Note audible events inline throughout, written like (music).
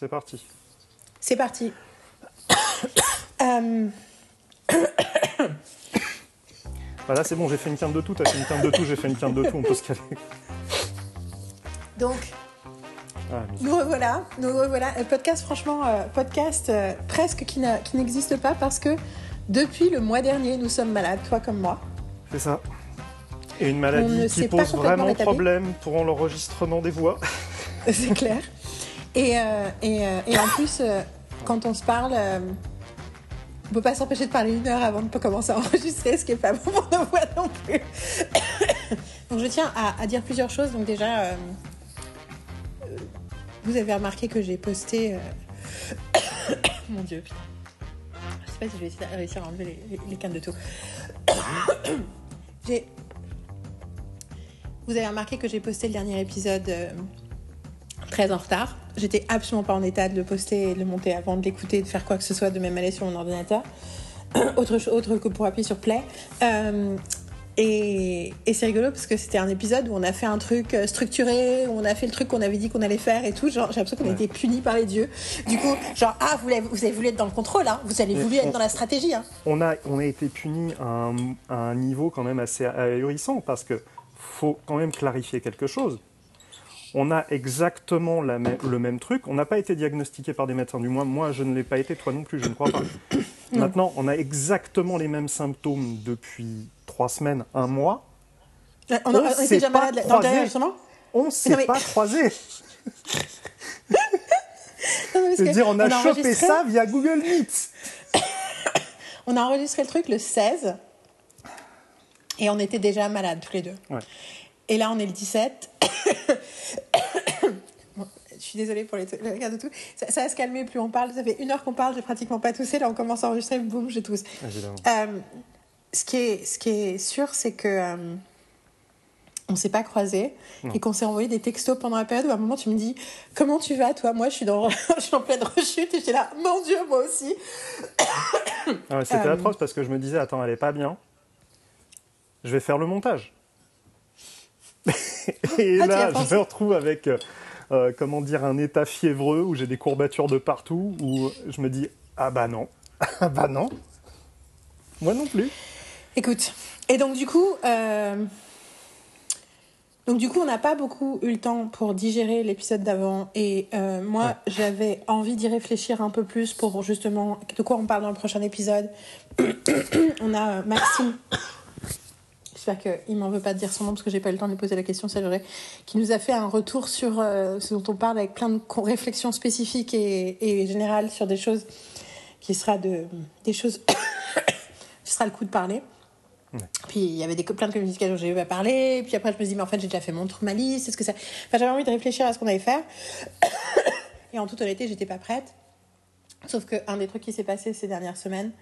C'est parti. C'est parti. (coughs) Euh, (coughs) Voilà, c'est bon, j'ai fait une quinte de tout, t'as fait une quinte de tout, j'ai fait une quinte de tout, on peut se caler. donc, Ah, nous revoilà. Nous revoilà. Un podcast, franchement, euh, podcast euh, presque qui n'a- qui n'existe pas parce que depuis le mois dernier, nous sommes malades, toi comme moi. c'est ça. Et une maladie qui pose vraiment rétabli. problème pour l'enregistrement des voix. C'est clair. (laughs) Et, euh, euh, et en plus, euh, quand on se parle, on peut pas s'empêcher de parler une heure avant de commencer à enregistrer, ce qui est pas bon pour nos voix non plus. (coughs) Donc je tiens à, dire plusieurs choses. Donc déjà, vous avez remarqué que j'ai posté. (coughs) Mon Dieu, putain. Je sais pas si je vais essayer- réussir à enlever les, les, de tout. (coughs) j'ai. Vous avez remarqué que j'ai posté le dernier épisode. Très en retard. J'étais absolument pas en état de le poster et de le monter avant de l'écouter, de faire quoi que ce soit, de même aller sur mon ordinateur. (clears throat) autre, autre que pour appuyer sur play. Euh, et, et c'est rigolo parce que c'était un épisode où on a fait un truc euh, structuré, où on a fait le truc qu'on avait dit qu'on allait faire et tout. Genre, j'ai l'impression qu'on a été punis par les dieux. Du coup, genre, ah, vous, avez voulu être dans le contrôle, hein. vous avez voulu on- être dans la stratégie. Hein. On a, on a été puni à un, à un niveau quand même assez ahurissant parce que faut quand même clarifier quelque chose. On a exactement la le même truc. On n'a pas été diagnostiqué par des médecins. Du moins, moi, je ne l'ai pas été. Toi non plus, je ne crois pas. (coughs) Maintenant, on a exactement les mêmes symptômes depuis trois semaines, un mois. On, On était s'est déjà pas malade dans dernier enregistrement On ne s'est mais- pas (laughs) que C'est-à-dire, on a, chopé enregistré- ça via Google Meet. (coughs) On a enregistré le truc le 16 et on était déjà malades tous les deux. Ouais. Et là, on est le 17. (coughs) Bon, Je suis désolée pour les, les regards de tout. Ça, ça va se calmer, plus on parle. Ça fait une heure qu'on parle, j'ai pratiquement pas toussé. Là, on commence à enregistrer, boum, j'ai tousse. Évidemment. Euh, ce, qui est, ce qui est sûr, c'est que euh, on s'est pas croisés Non. et qu'on s'est envoyé des textos pendant la période où à un moment tu me dis comment tu vas toi? Moi je suis dans (laughs) je suis en pleine rechute et j'étais là mon dieu moi aussi (coughs) Ah ouais, C'était Euh, atroce parce que je me disais, attends, elle est pas bien. Je vais faire le montage. (laughs) Et Ah, là, je me retrouve avec, euh, euh, comment dire, un état fiévreux où j'ai des courbatures de partout, où je me dis, ah bah non, (laughs) ah bah non. Moi non plus. Écoute, et donc du coup, euh, donc du coup, on n'a pas beaucoup eu le temps pour digérer l'épisode d'avant, et euh, moi, Ouais. j'avais envie d'y réfléchir un peu plus pour justement de quoi on parle dans le prochain épisode. (coughs) on a Maxime. J'espère qu'il m'en veut pas de dire son nom parce que j'ai pas eu le temps de lui poser la question, c'est vrai, qui nous a fait un retour sur euh, ce dont on parle avec plein de réflexions spécifiques et, et générales sur des choses qui sera de des choses (coughs) qui sera le coup de parler. Puis il y avait des, plein de communications que j'ai eu à parler. Puis après, je me dis, mais en fait, j'ai déjà fait mon tour, ma liste. Est-ce que ça. Enfin, j'avais envie de réfléchir à ce qu'on allait faire. (coughs) Et en toute honnêteté, j'étais pas prête. Sauf qu'un des trucs qui s'est passé ces dernières semaines,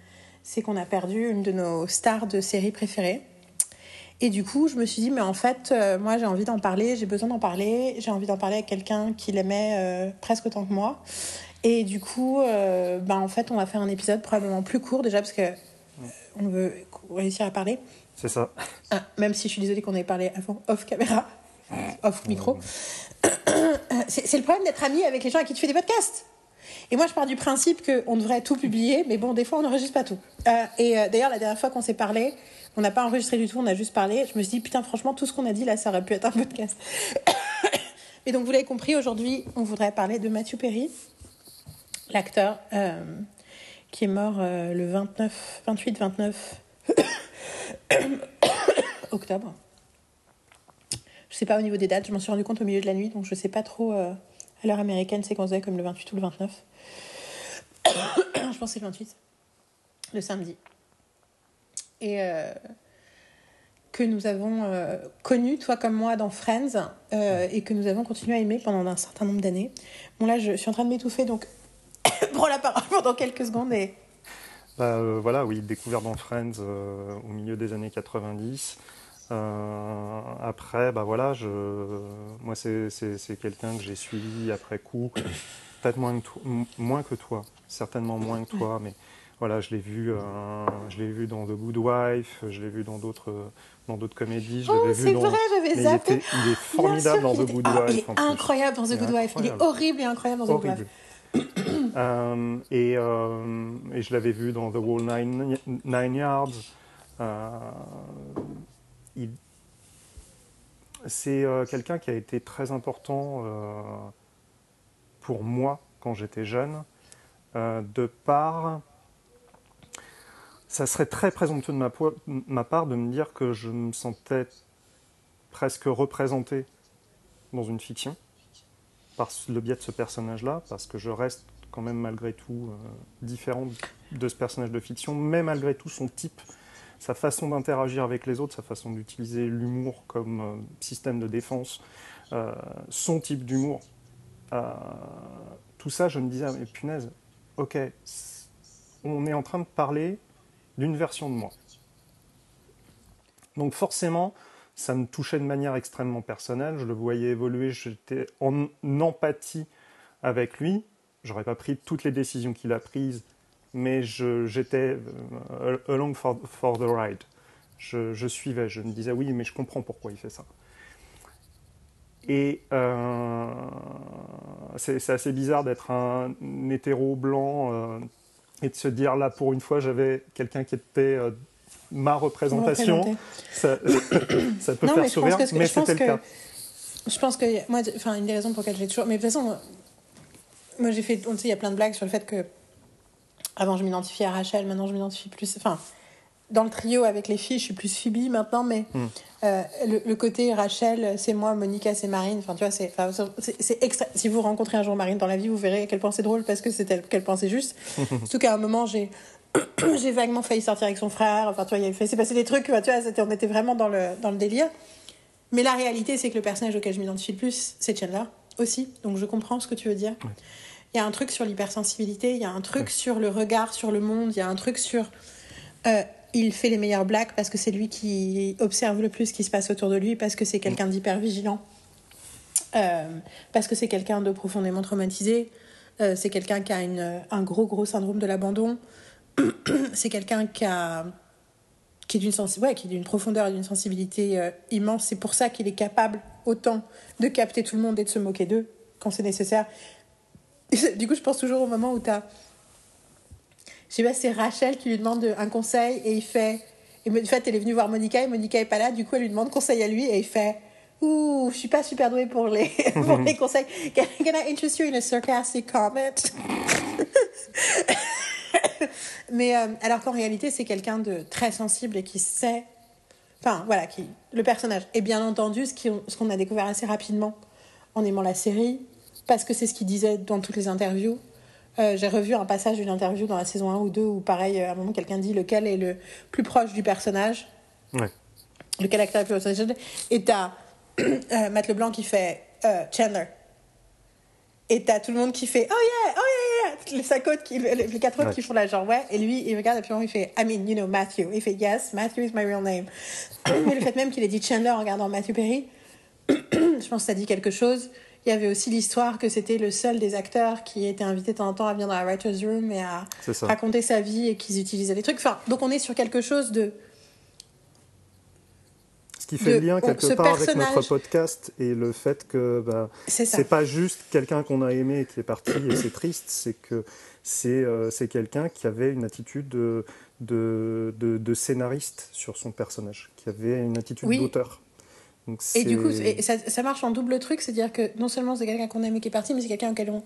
c'est qu'on a perdu une de nos stars de série préférées. Et du coup, je me suis dit, mais en fait, euh, moi, j'ai envie d'en parler, j'ai besoin d'en parler, j'ai envie d'en parler avec quelqu'un qui l'aimait euh, presque autant que moi. Et du coup, euh, ben, en fait, on va faire un épisode probablement plus court déjà parce que euh, on veut réussir à parler. C'est ça. Ah, même si je suis désolée qu'on ait parlé avant, off caméra, off micro. (coughs) C'est c'est le problème d'être ami avec les gens à qui tu fais des podcasts. Et moi, je pars du principe qu'on devrait tout publier, mais bon, des fois, on n'enregistre pas tout. Euh, et euh, d'ailleurs, la dernière fois qu'on s'est parlé, on n'a pas enregistré du tout, on a juste parlé. Je me suis dit, putain, franchement, tout ce qu'on a dit là, ça aurait pu être un podcast. (coughs) Et donc, vous l'avez compris, aujourd'hui, on voudrait parler de Matthew Perry, l'acteur euh, qui est mort le 29, 28-29 (coughs) octobre. Je sais pas au niveau des dates, je m'en suis rendu compte au milieu de la nuit, donc je sais pas trop à l'heure américaine c'est considéré comme le 28 ou le 29. (coughs) je pense que c'est le 28, le samedi. Et euh, que nous avons euh, connu, toi comme moi, dans Friends, euh, et que nous avons continué à aimer pendant un certain nombre d'années. Bon là, je suis en train de m'étouffer, donc (coughs) prends la parole pendant quelques secondes et... Bah, voilà, oui, découvert dans Friends au milieu des années 90. Euh, après, bah voilà, je, moi c'est, c'est, c'est quelqu'un que j'ai suivi après coup, peut-être moins que, toi, m- moins que toi, certainement moins que toi, mais voilà, je l'ai vu, euh, je l'ai vu dans The Good Wife, je l'ai vu dans d'autres, dans d'autres comédies, je Oh, l'avais c'est vu dans. vrai, j'avais il, zappé. était- il est formidable Bien dans The Good Ah, Wife. il est incroyable dans The Il Good Wife. Il est horrible et incroyable dans The Good. Wife. (coughs) Euh, et, euh, et, je l'avais vu dans The Wall Nine, Nine Yards. C'est quelqu'un qui a été très important pour moi quand j'étais jeune, de par ça serait très présomptueux de ma, ma, part de me dire que je me sentais presque représenté dans une fiction par le biais de ce personnage-là, parce que je reste quand même malgré tout euh, différent de ce personnage de fiction, mais malgré tout son type, sa façon d'interagir avec les autres, sa façon d'utiliser l'humour comme euh, système de défense, euh, son type d'humour, tout ça, je me disais, mais punaise, ok, on est en train de parler d'une version de moi. Donc forcément, ça me touchait de manière extrêmement personnelle, je le voyais évoluer, j'étais en empathie avec lui. J'aurais pas pris toutes les décisions qu'il a prises, mais j'étais euh, along for, the ride. Je, suivais, je me disais oui, mais je comprends pourquoi il fait ça. Et euh, c'est assez bizarre d'être un, hétéro blanc euh, et de se dire là pour une fois j'avais quelqu'un qui était euh, ma représentation. Ça, (coughs) ça, peut faire sourire, mais c'était le cas. Je pense que moi, enfin une des raisons pour lesquelles j'ai toujours, mais de toute façon, moi j'ai fait, on sait, il y a plein de blagues sur le fait que avant je m'identifiais à Rachel, maintenant je m'identifie plus, enfin dans le trio avec les filles, je suis plus Phoebe maintenant, mais hmm. euh, le, côté Rachel, c'est moi, Monica, c'est Marine. Enfin, tu vois, c'est, c'est extra... Si vous rencontrez un jour Marine dans la vie, vous verrez à quel point c'est drôle parce que c'est quel point c'est juste. (laughs) Surtout qu'à un moment, j'ai (clears throat) j'ai vaguement failli sortir avec son frère. Enfin, tu vois, il s'est passé des trucs. Tu vois, on était vraiment dans le dans le délire. Mais la réalité, c'est que le personnage auquel je m'identifie le plus, c'est Chandler aussi. Donc, je comprends ce que tu veux dire. Il y a un truc sur l'hypersensibilité. Il y a un truc sur le regard sur le monde. Il y a un truc sur euh, il fait les meilleures blagues parce que c'est lui qui observe le plus ce qui se passe autour de lui, parce que c'est quelqu'un d'hyper vigilant, euh, parce que c'est quelqu'un de profondément traumatisé, euh, c'est quelqu'un qui a une, un gros gros syndrome de l'abandon, (clears throat) c'est quelqu'un qui a qui est d'une ouais, qui d'une profondeur et d'une sensibilité euh, immense. C'est pour ça qu'il est capable autant de capter tout le monde et de se moquer d'eux quand c'est nécessaire. Du coup, je pense toujours au moment où tu as je sais pas, c'est Rachel qui lui demande un conseil et il fait. Et en fait, elle est venue voir Monica et Monica est pas là. Du coup, elle lui demande conseil à lui et il fait. Ouh, je suis pas super douée pour les, (laughs) pour les conseils. Can, I interest you in a sarcastic comment? (laughs) Mais euh, alors qu'en réalité, c'est quelqu'un de très sensible et qui sait. Enfin, voilà, qui, le personnage. Et bien entendu, ce qu'on a découvert assez rapidement en aimant la série, parce que c'est ce qu'il disait dans toutes les interviews, euh, j'ai revu un passage d'une interview dans la saison 1 ou 2 où, pareil, à un moment, quelqu'un dit lequel est le plus proche du personnage? Ouais. Lequel acteur est le plus proche du personnage? Et t'as (clears throat) euh, Matt Leblanc qui fait euh, Chandler. Et t'as tout le monde qui fait Oh yeah, oh yeah, yeah. Les cinq autres, qui, les quatre autres qui font la genre ouais. Et lui, il regarde et puis il fait I mean, you know, Matthew. Il fait Yes, Matthew is my real name. (clears throat) Mais le fait même qu'il ait dit Chandler en regardant Matthew Perry, (clears throat) je pense que ça dit quelque chose. Il y avait aussi l'histoire que c'était le seul des acteurs qui était invité de temps en temps à venir dans la writer's room et à raconter sa vie et qu'ils utilisaient des trucs. Enfin, donc on est sur quelque chose de ce qui fait le lien quelque part avec notre podcast et le fait que bah, c'est pas juste quelqu'un qu'on a aimé et qui est parti et c'est triste, c'est que c'est euh, quelqu'un qui avait une attitude de, de, de, scénariste sur son personnage, qui avait une attitude d'auteur et du coup, ça, marche en double truc, c'est-à-dire que non seulement c'est quelqu'un qu'on aime et qui est parti, mais c'est quelqu'un auquel on,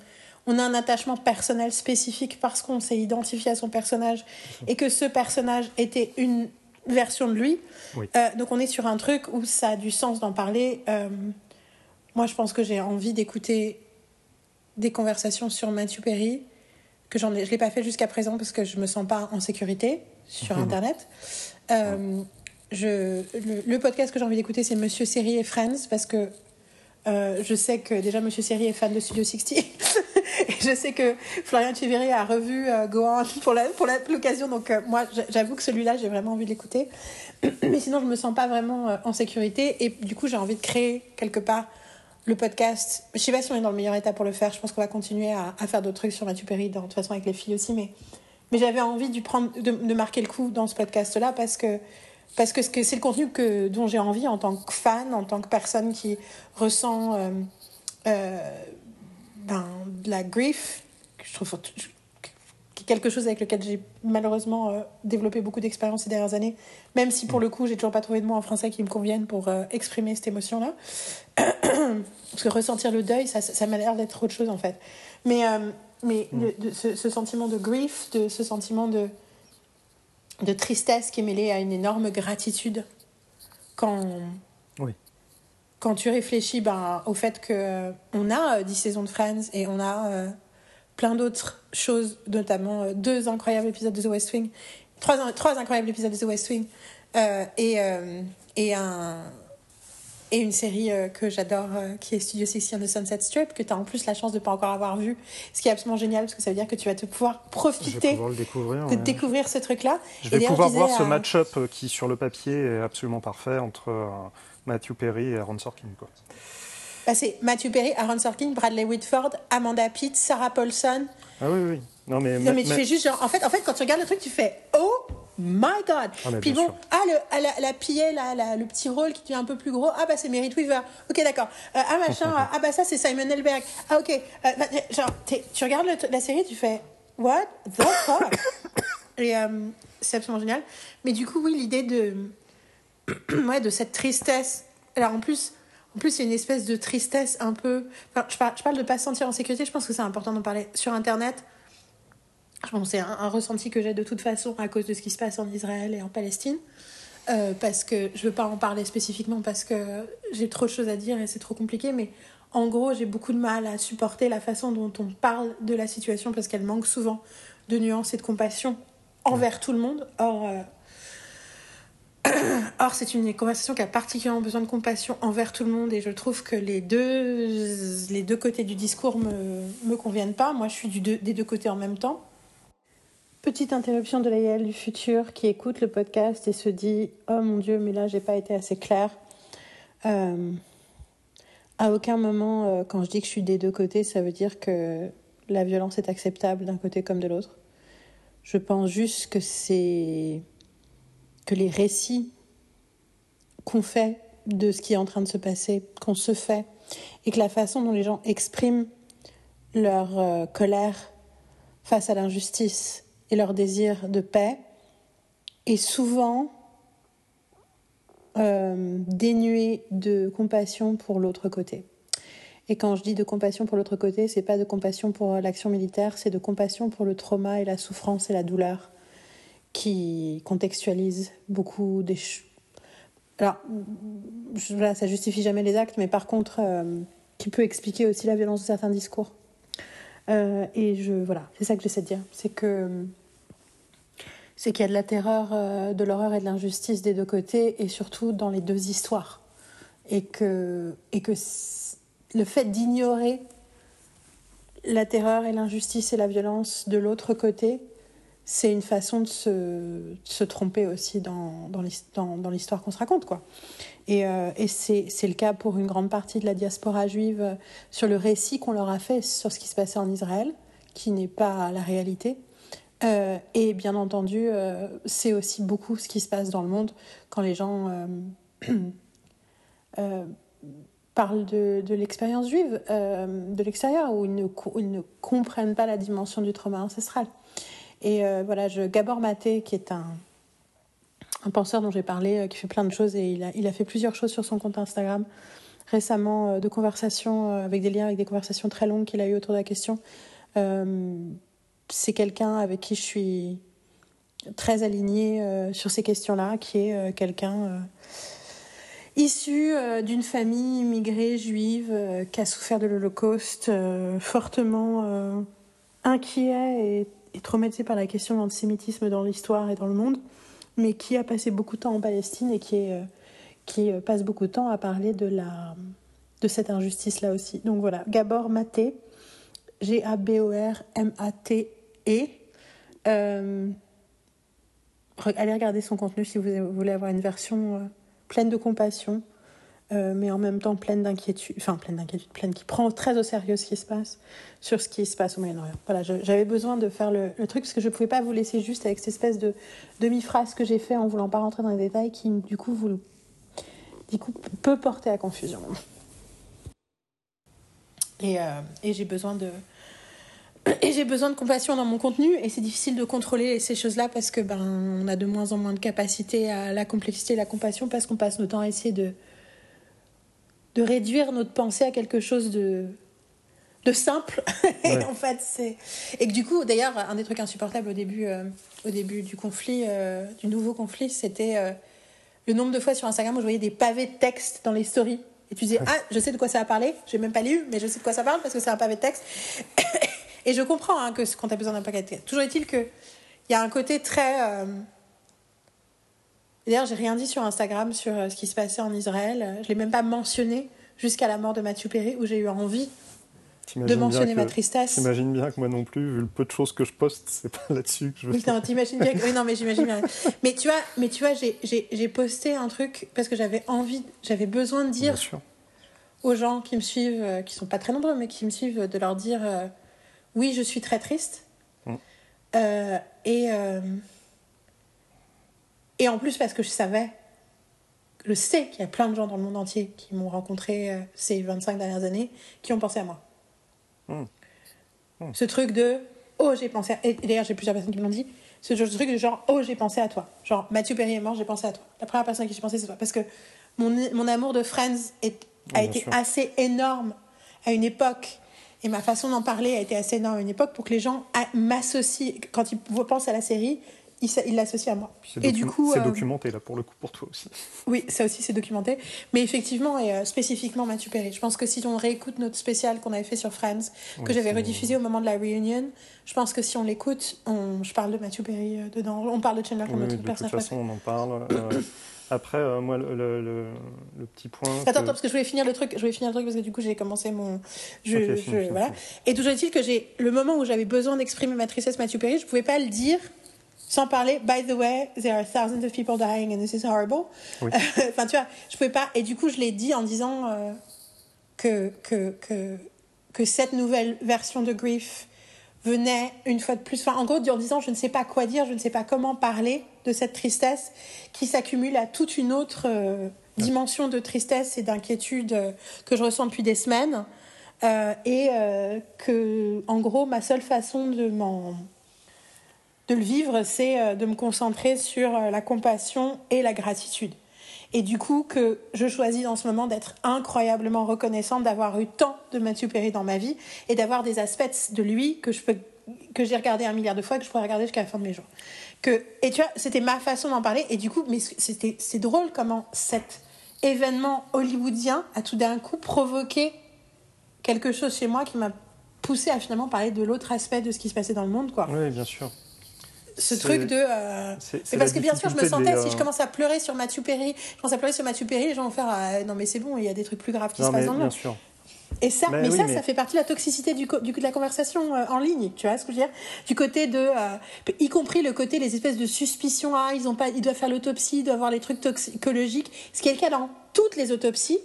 on a un attachement personnel spécifique parce qu'on s'est identifié à son personnage et que ce personnage était une version de lui. Euh, donc on est sur un truc où ça a du sens d'en parler. Euh, moi, je pense que j'ai envie d'écouter des conversations sur Matthew Perry que j'en ai, je l'ai pas fait jusqu'à présent parce que je me sens pas en sécurité sur Internet. Euh, je, le, podcast que j'ai envie d'écouter, c'est Monsieur Série et Friends, parce que euh, je sais que déjà Monsieur Série est fan de Studio 60. (laughs) et je sais que Florian Chiviri a revu euh, Go On pour l'occasion. donc euh, moi, j'avoue que celui-là, j'ai vraiment envie de l'écouter. (clears throat) Mais sinon, je me sens pas vraiment en sécurité. Et du coup, j'ai envie de créer quelque part le podcast. Je sais pas si on est dans le meilleur état pour le faire. Je pense qu'on va continuer à, faire d'autres trucs sur Mathieu Perry, de toute façon avec les filles aussi. Mais, mais j'avais envie prendre, de marquer le coup dans ce podcast-là parce que parce que c'est le contenu que, dont j'ai envie en tant que fan, en tant que personne qui ressent euh, euh, ben, de la grief, je trouve quelque chose avec lequel j'ai malheureusement euh, développé beaucoup d'expérience ces dernières années, même si pour le coup, j'ai toujours pas trouvé de mots en français qui me conviennent pour euh, exprimer cette émotion-là. (coughs) Parce que ressentir le deuil, ça, ça m'a l'air d'être autre chose en fait. Mais, euh, mais mm. de, ce, ce, sentiment de grief, de ce sentiment de, de tristesse qui est mêlé à une énorme gratitude quand, oui. quand tu réfléchis ben, au fait qu'on a 10 saisons de Friends et on a plein d'autres choses, notamment euh, deux incroyables épisodes de The West Wing, trois, trois incroyables épisodes de The West Wing, euh, et, euh, et, un, et une série que j'adore qui est Studio 60 on the Sunset Strip, que tu as en plus la chance de ne pas encore avoir vu, ce qui est absolument génial parce que ça veut dire que tu vas te pouvoir profiter découvrir, de découvrir ce truc-là. Je vais pouvoir voir ce match-up qui, sur le papier, est absolument parfait entre Matthew Perry et Aaron Sorkin. Quoi. Bah, c'est Matthew Perry, Aaron Sorkin, Bradley Whitford, Amanda Pitt, Sarah Paulson. Ah oui, oui. Non, mais, non, mais tu fais juste genre. En fait, en fait, quand tu regardes le truc, tu fais Oh my god! Ah, Puis bon, ah, le, ah, la, la pillée, la, le petit rôle qui devient un peu plus gros. Ah, bah, c'est Merit Weaver. Ok, d'accord. Euh, ah, machin. ah, bah, ça, c'est Simon Elberg. Ah, ok. Euh, bah, genre, tu regardes la série, tu fais What the fuck? Et euh, c'est absolument génial. Mais du coup, oui, l'idée de. (clears throat) ouais, de cette tristesse. Alors, en plus en plus, il y a une espèce de tristesse un peu. Enfin, je, parle, je parle de pas se sentir en sécurité, je pense que c'est important d'en parler sur Internet. C'est un, ressenti que j'ai de toute façon à cause de ce qui se passe en Israël et en Palestine. Euh, parce que je veux pas en parler spécifiquement parce que j'ai trop de choses à dire et c'est trop compliqué, mais en gros, j'ai beaucoup de mal à supporter la façon dont on parle de la situation parce qu'elle manque souvent de nuances et de compassion envers tout le monde. Or, euh, (coughs) Or, c'est une conversation qui a particulièrement besoin de compassion envers tout le monde et je trouve que les deux, les deux côtés du discours me, me conviennent pas. Moi, je suis des deux côtés en même temps. Petite interruption de la du futur qui écoute le podcast et se dit Oh mon Dieu, mais là, j'ai pas été assez claire. Euh, à aucun moment, euh, quand je dis que je suis des deux côtés, ça veut dire que la violence est acceptable d'un côté comme de l'autre. Je pense juste que c'est que les récits qu'on fait de ce qui est en train de se passer, qu'on se fait, et que la façon dont les gens expriment leur euh, colère face à l'injustice et leur désir de paix est souvent euh, dénué de compassion pour l'autre côté. Et quand je dis de compassion pour l'autre côté, c'est pas de compassion pour l'action militaire, c'est de compassion pour le trauma et la souffrance et la douleur qui contextualise beaucoup des choses. Alors, voilà, ça justifie jamais les actes, mais par contre, euh, qui peut expliquer aussi la violence de certains discours. Euh, et je, voilà, c'est ça que j'essaie de dire. C'est que c'est qu'il y a de la terreur, euh, de l'horreur et de l'injustice des deux côtés, et surtout dans les deux histoires. Et que, le fait d'ignorer la terreur et l'injustice et la violence de l'autre côté c'est une façon de se, tromper aussi dans, dans l'histoire qu'on se raconte. Quoi. Et, euh, et c'est, le cas pour une grande partie de la diaspora juive euh, sur le récit qu'on leur a fait sur ce qui se passait en Israël, qui n'est pas la réalité. Euh, et bien entendu, c'est aussi beaucoup ce qui se passe dans le monde quand les gens (clears throat) parlent de, l'expérience juive de l'extérieur, où ils ne, comprennent pas la dimension du trauma ancestral. Et euh, voilà, je, Gabor Maté, qui est un, penseur dont j'ai parlé, euh, qui fait plein de choses, et il a, il a fait plusieurs choses sur son compte Instagram récemment, euh, de conversations, avec des liens, avec des conversations très longues qu'il a eues autour de la question. C'est quelqu'un avec qui je suis très alignée sur ces questions-là, qui est quelqu'un issu d'une famille immigrée juive qui a souffert de l'Holocauste, fortement inquiet et est traumatisé par la question de l'antisémitisme dans l'histoire et dans le monde, mais qui a passé beaucoup de temps en Palestine et qui, est, euh, qui euh, passe beaucoup de temps à parler de, la, de cette injustice-là aussi. Donc voilà, Gabor Maté, G-A-B-O-R-M-A-T-E. Euh, allez regarder son contenu si vous voulez avoir une version pleine de compassion, euh, mais en même temps pleine d'inquiétude, enfin pleine d'inquiétude, pleine qui prend très au sérieux ce qui se passe sur ce qui se passe au Moyen-Orient. Voilà, j'avais besoin de faire le, truc parce que je ne pouvais pas vous laisser juste avec cette espèce de demi-phrase que j'ai fait en voulant pas rentrer dans les détails qui, du coup, vous, du coup peut porter à confusion. Et, euh, et j'ai besoin de, et j'ai besoin de compassion dans mon contenu et c'est difficile de contrôler ces choses-là parce que ben on a de moins en moins de capacité à la complexité et la compassion parce qu'on passe notre temps à essayer de de réduire notre pensée à quelque chose de de simple. (laughs) Et en fait c'est et que du coup d'ailleurs un des trucs insupportables au début euh, au début du conflit euh, du nouveau conflit c'était euh, le nombre de fois sur Instagram où je voyais des pavés de texte dans les stories. Et tu disais ah je sais de quoi ça va parler j'ai même pas lu mais je sais de quoi ça parle parce que c'est un pavé de texte et je comprends hein, que quand tu as besoin d'un paquet toujours est-il que il y a un côté très D'ailleurs, j'ai rien dit sur Instagram sur ce qui se passait en Israël. Je l'ai même pas mentionné jusqu'à la mort de Mathieu Perry, où j'ai eu envie de mentionner ma tristesse. T'imagines bien que moi non plus, vu le peu de choses que je poste, c'est pas là-dessus que je veux. Oui, non, t'imagines bien. Que... Oui, non, mais j'imagine bien. (laughs) mais tu vois, mais tu vois, j'ai posté un truc parce que j'avais envie, j'avais besoin de dire aux gens qui me suivent, euh, qui sont pas très nombreux, mais qui me suivent, de leur dire euh, oui, je suis très triste. Mm. Euh, et et en plus parce que je savais, je sais qu'il y a plein de gens dans le monde entier qui m'ont rencontré ces 25 dernières années, qui ont pensé à moi. Hmm. Hmm. Ce truc de oh j'ai pensé à... et d'ailleurs j'ai plusieurs personnes qui me l'ont dit ce truc de genre oh j'ai pensé à toi genre Mathieu Perry est mort j'ai pensé à toi la première personne à qui j'ai pensé c'est toi parce que mon, mon amour de Friends est, a été assez énorme à une époque et ma façon d'en parler a été assez énorme à une époque pour que les gens m'associent. Quand ils pensent à la série il l'associe à moi. Et du coup, c'est euh, documenté là pour le coup pour toi aussi. (laughs) Oui, ça aussi c'est documenté. Mais effectivement et euh, spécifiquement Mathieu Perry. Je pense que si on réécoute notre spécial qu'on avait fait sur Friends, que j'avais rediffusé au moment de la réunion, je pense que si on l'écoute, on... je parle de Mathieu Perry euh, dedans. On parle de Chandler comme notre personnage. De toute façon, on en parle. (coughs) Après, moi, le, le, le, petit point. Attends, attends, parce que je voulais finir le truc. Je voulais finir le truc parce que du coup, j'ai commencé mon. Je, je... voilà. Et toujours est-il que j'ai le moment où j'avais besoin d'exprimer ma tristesse, Mathieu Perry, je pouvais pas le dire sans parler, by the way, there are thousands of people dying and this is horrible. (laughs) enfin, tu vois, je pouvais pas. Et du coup, je l'ai dit en disant euh, que, que, que, que cette nouvelle version de Grief venait une fois de plus. Enfin, en gros, en disant je ne sais pas quoi dire, je ne sais pas comment parler de cette tristesse qui s'accumule à toute une autre euh, dimension de tristesse et d'inquiétude euh, que je ressens depuis des semaines. et que, en gros, ma seule façon de m'en de le vivre, c'est euh, de me concentrer sur euh, la compassion et la gratitude. Et du coup, que je choisis dans ce moment d'être incroyablement reconnaissante d'avoir eu tant de Mathieu Perry dans ma vie et d'avoir des aspects de lui que je peux que j'ai regardé un milliard de fois et que je pourrais regarder jusqu'à la fin de mes jours. Que, et tu vois, c'était ma façon d'en parler. Et du coup, mais c'était, c'est drôle comment cet événement hollywoodien a tout d'un coup provoqué quelque chose chez moi qui m'a poussé à finalement parler de l'autre aspect de ce qui se passait dans le monde. Quoi. Oui, bien sûr ce truc de. Euh... C'est parce que bien sûr, je me sentais, si je euh, commence à pleurer sur Mathieu Perry, je commence à pleurer sur Mathieu Perry, les gens vont faire ah, Non, mais c'est bon, il y a des trucs plus graves qui se passent dans le monde. Sûr. Et ça, mais, ça, ça fait partie de la toxicité du, du de la conversation euh, en ligne, tu vois ce que je veux dire? Du côté de, euh, y compris le côté les espèces de suspicions, ah, ils ont pas, ils doivent faire l'autopsie, ils doivent avoir les trucs toxicologiques, ce qui est le cas dans toutes les autopsies.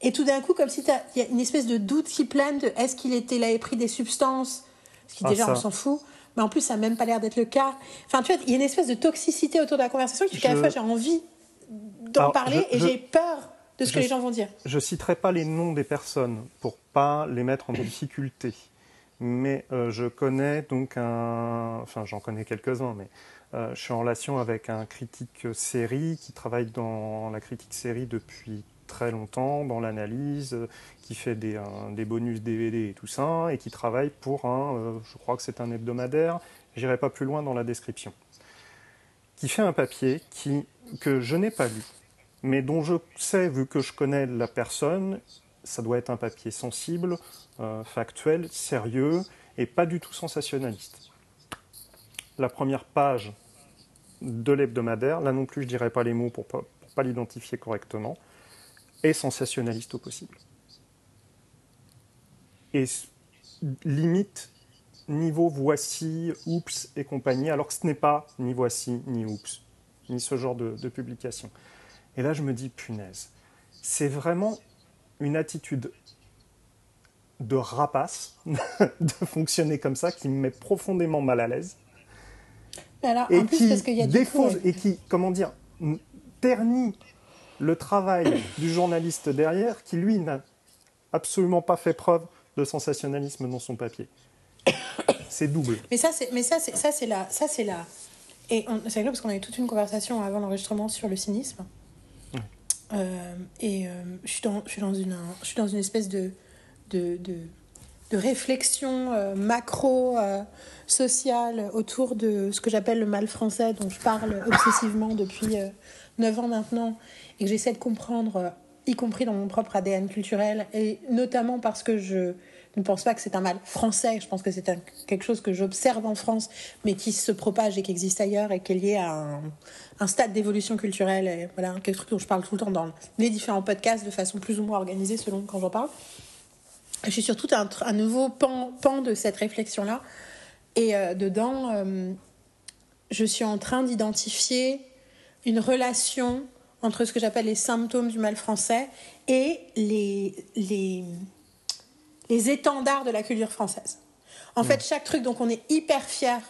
Et tout d'un coup, comme si il y a une espèce de doute qui plane de est-ce qu'il était, il avait pris des substances, ce qui ah, déjà on s'en fout mais en plus, ça n'a même pas l'air d'être le cas. Enfin, tu vois, il y a une espèce de toxicité autour de la conversation qui fait qu'à la fois, j'ai envie d'en parler et j'ai peur de ce que les gens vont dire. Je citerai pas les noms des personnes pour pas les mettre en difficulté. Mais euh, je connais donc un. Enfin, j'en connais quelques-uns, mais euh, je suis en relation avec un critique série qui travaille dans la critique série depuis très longtemps dans l'analyse, euh, qui fait des, bonus DVD et tout ça, et qui travaille pour un, euh, je crois que c'est un hebdomadaire, j'irai pas plus loin dans la description, qui fait un papier qui, que je n'ai pas lu, mais dont je sais, vu que je connais la personne, ça doit être un papier sensible, euh, factuel, sérieux, et pas du tout sensationnaliste. La première page de l'hebdomadaire, là non plus je dirais pas les mots pour pas, pas l'identifier correctement, est sensationnaliste au possible. Et limite niveau voici, oups et compagnie, alors que ce n'est pas ni voici, ni oups, ni ce genre de, publication. Et là, je me dis, punaise, c'est vraiment une attitude de rapace (laughs) de fonctionner comme ça qui me met profondément mal à l'aise. et, qui et qui, comment dire, ternit le travail (coughs) du journaliste derrière qui, lui, n'a absolument pas fait preuve de sensationnalisme dans son papier. (coughs) c'est double. Mais ça, c'est, mais ça, c'est, ça, c'est là, ça, c'est là. Et on- c'est rigolo parce qu'on a eu toute une conversation avant l'enregistrement sur le cynisme. Euh, et euh, je suis dans, je suis dans une, je suis dans une espèce de, de, de, de réflexion euh, macro euh, sociale autour de ce que j'appelle le mal français, dont je parle obsessivement depuis euh, 9 ans maintenant, et que j'essaie de comprendre, euh, y compris dans mon propre ADN culturel, et notamment parce que je ne pense pas que c'est un mal français, je pense que c'est quelque chose que j'observe en France, mais qui se propage et qui existe ailleurs, et qui est lié à un, stade d'évolution culturelle, et voilà, quelque chose dont je parle tout le temps dans les différents podcasts de façon plus ou moins organisée selon quand j'en parle. Je suis sur tout un, nouveau pan, pan de cette réflexion-là. Et euh, dedans, euh, je suis en train d'identifier une relation entre ce que j'appelle les symptômes du mal français et les, les, les étendards de la culture française. En fait, chaque truc dont on est hyper fier,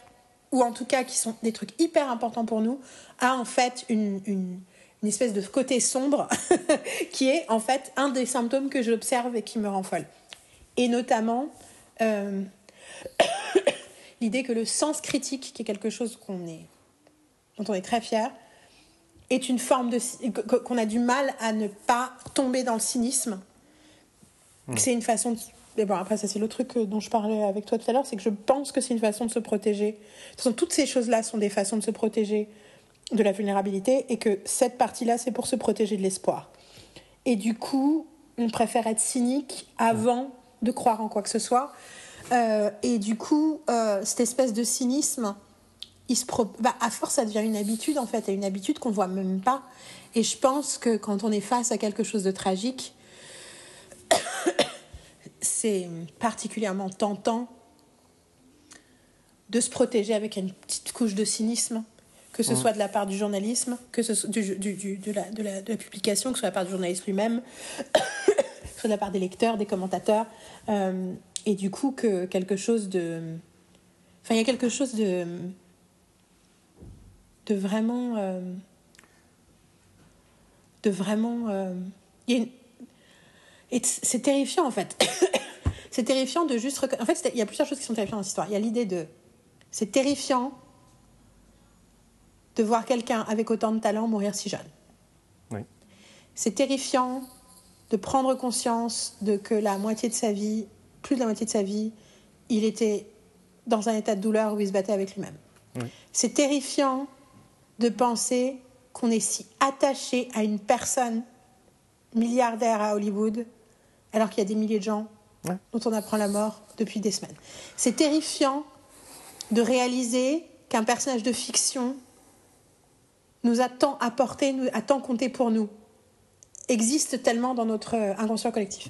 ou en tout cas qui sont des trucs hyper importants pour nous, a en fait une, une, une espèce de côté sombre (laughs) qui est en fait un des symptômes que j'observe et qui me rend folle. Et notamment euh, (coughs) l'idée que le sens critique, qui est quelque chose qu'on est, dont on est très fier, est une forme de qu'on a du mal à ne pas tomber dans le cynisme. Que C'est une façon. De, mais bon, après ça c'est l'autre truc euh, dont je parlais avec toi tout à l'heure, c'est que je pense que c'est une façon de se protéger. De toute façon, toutes ces choses-là sont des façons de se protéger de la vulnérabilité et que cette partie-là c'est pour se protéger de l'espoir. Et du coup, on préfère être cynique avant de croire en quoi que ce soit. Euh, et du coup, euh, cette espèce de cynisme, il se pro- bah, à force, ça devient une habitude en fait, et une habitude qu'on voit même pas. Et je pense que quand on est face à quelque chose de tragique, (coughs) c'est particulièrement tentant de se protéger avec une petite couche de cynisme, que ce soit de la part du journalisme, que ce soit du, du- du- de, la, de la- de la publication, que ce soit de la part du journaliste lui-même, (coughs) que ce soit de la part des lecteurs, des commentateurs, euh, et du coup que quelque chose de... Enfin, il y a quelque chose de... de vraiment... euh, de vraiment... euh, une- c'est terrifiant en fait. (coughs) c'est terrifiant de juste. En fait, il y a plusieurs choses qui sont terrifiantes dans cette histoire. Il y a l'idée de. C'est terrifiant de voir quelqu'un avec autant de talent mourir si jeune. Oui. C'est terrifiant de prendre conscience de que la moitié de sa vie, plus de la moitié de sa vie, il était dans un état de douleur où il se battait avec lui-même. Oui. C'est terrifiant de penser qu'on est si attaché à une personne milliardaire à Hollywood, alors qu'il y a des milliers de gens Ouais. dont on apprend la mort depuis des semaines. C'est terrifiant de réaliser qu'un personnage de fiction nous a tant apporté, nous a tant compté pour nous, existe tellement dans notre euh, inconscient collectif.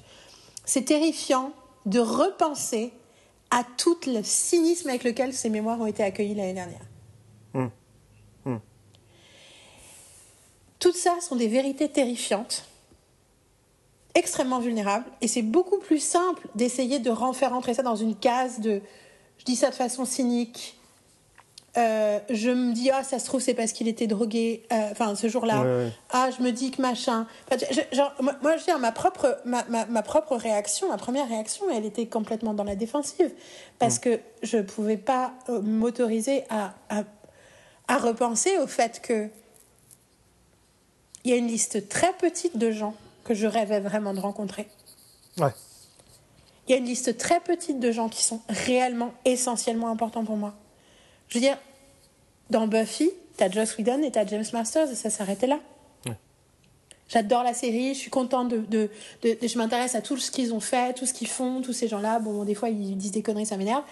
C'est terrifiant de repenser à tout le cynisme avec lequel ces mémoires ont été accueillies l'année dernière. Hum. Tout ça sont des vérités terrifiantes, extrêmement vulnérables, et c'est beaucoup plus simple d'essayer de faire rentrer ça dans une case de je dis ça de façon cynique. euh, je me dis, ah, ça se trouve, c'est parce qu'il était drogué, euh, enfin, ce jour-là. Ouais, ouais. Ah, je me dis que machin. Enfin, je- je- genre, moi, moi, je veux dire, ma propre, ma, ma, ma propre réaction, ma première réaction, elle était complètement dans la défensive. Parce que je pouvais pas euh, m'autoriser à, à, à repenser au fait que il y a une liste très petite de gens que je rêvais vraiment de rencontrer. Ouais. Il y a une liste très petite de gens qui sont réellement, essentiellement importants pour moi. Je veux dire, dans Buffy, t'as Joss Whedon et t'as James Masters et ça s'arrêtait là. Ouais. J'adore la série, je suis contente de. de, de- de- je m'intéresse à tout ce qu'ils ont fait, tout ce qu'ils font, tous ces gens-là. Bon, des fois, ils disent des conneries, ça m'énerve.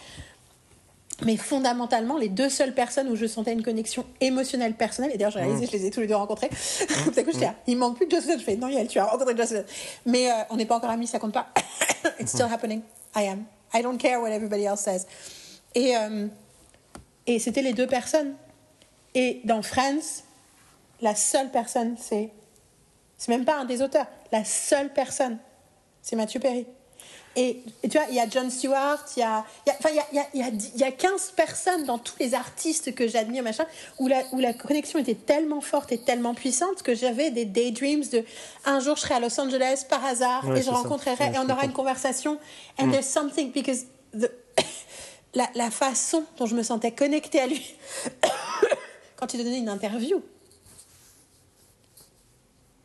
Mais fondamentalement, les deux seules personnes où je sentais une connexion émotionnelle personnelle, et d'ailleurs j'ai réalisé, je les ai tous les deux rencontrés, (laughs) tout à coup j'étais là, il manque plus Joss Whedon. Je fais, non, Yael, tu as rencontré Whedon. Mais euh, on n'est pas encore amis, ça compte pas. (coughs) It's still happening. I am. I don't care what everybody else says. Et, euh, et c'était les deux personnes. Et dans Friends, la seule personne, c'est. C'est même pas un des auteurs. La seule personne, c'est Mathieu Perry. Et, et tu vois, il y a John Stewart, il y a, il y a, enfin, il y a, il y a, il y a dix- il y a 15 personnes dans tous les artistes que j'admire, machin, où la, où la connexion était tellement forte et tellement puissante que j'avais des daydreams de un jour je serai à Los Angeles par hasard Ouais, et je rencontrerai Ouais, et on aura une conversation. And there's something because the, (coughs) la, la façon dont je me sentais connectée à lui (coughs) quand il donnait une interview.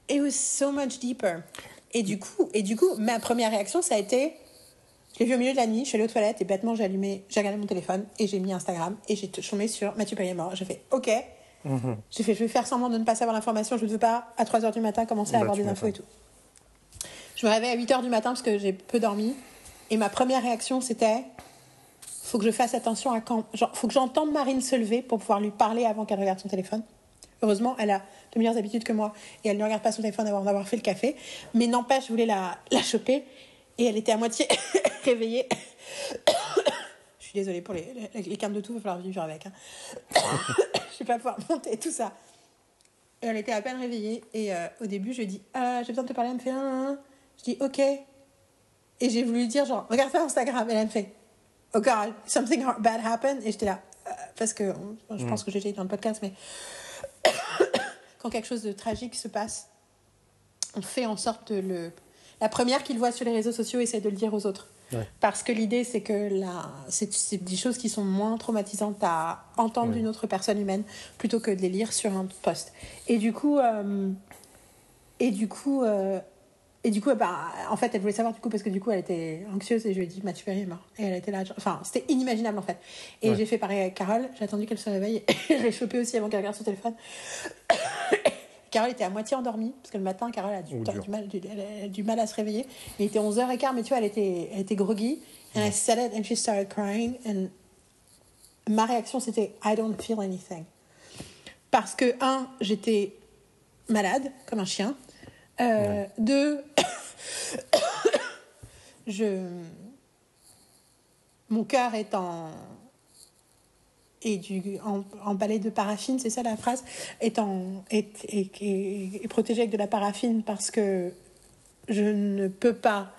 It was so much deeper. Et du coup, et du coup, ma première réaction, ça a été, je l'ai vu au milieu de la nuit, je suis allée aux toilettes et bêtement j'ai allumé, j'ai regardé mon téléphone et j'ai mis Instagram et j'ai tombé sur Mathieu Perrier mort. J'ai fait, ok. J'ai fait, je vais faire semblant de ne pas savoir l'information. Je ne veux pas à 3 h du matin commencer à Bah, avoir des infos et tout. Je me réveille à 8 h du matin parce que j'ai peu dormi. Et ma première réaction, c'était faut que je fasse attention à quand. Genre, faut que j'entende Marine se lever pour pouvoir lui parler avant qu'elle regarde son téléphone. Heureusement, elle a de meilleures habitudes que moi et elle ne regarde pas son téléphone avant d'avoir fait le café. Mais n'empêche, je voulais la, la choper et elle était à moitié (coughs) réveillée. (coughs) je suis désolée pour les, les, les cartes de tout, il va falloir vivre avec. hein. (coughs) je vais pas pouvoir monter tout ça. Et elle était à peine réveillée et euh, au début, je lui ai dit Ah, J'ai besoin de te parler. Elle me fait ah. Je dis Ok. Et j'ai voulu lui dire genre Regarde ça Instagram. Et elle me fait Oh God, something bad happened. Et j'étais là. euh, parce que je pense que dit dans le podcast, mais (coughs) quand quelque chose de tragique se passe, on fait en sorte de le. La première qu'il voit sur les réseaux sociaux essaie de le dire aux autres. Ouais. Parce que l'idée, c'est que la... c'est c'est des choses qui sont moins traumatisantes à entendre Ouais. d'une autre personne humaine plutôt que de les lire sur un post. Et du coup, euh, et du coup, euh, et du coup, bah, en fait, elle voulait savoir du coup parce que du coup, elle était anxieuse et je lui ai dit Mathieu Perrier est mort. Et elle était là, genre- enfin, c'était inimaginable en fait. Et Ouais. j'ai fait pareil avec Carole. J'ai attendu qu'elle se réveille. je l'ai (laughs) chopée aussi avant qu'elle regarde son téléphone. (coughs) Carole était à moitié endormie parce que le matin, Carole a du, Oh, dur. du mal, du, elle a du mal à se réveiller. Il était 11h15, mais tu vois, elle était, elle était groggy. And I said it and she started crying. And ma réaction, c'était I don't feel anything. Parce que, un, j'étais malade, comme un chien. Euh, Deux, (coughs) je. Mon cœur est en. Et du, en, emballé de paraffine, c'est ça la phrase, est, en, est, est, est- est protégé avec de la paraffine parce que je ne peux pas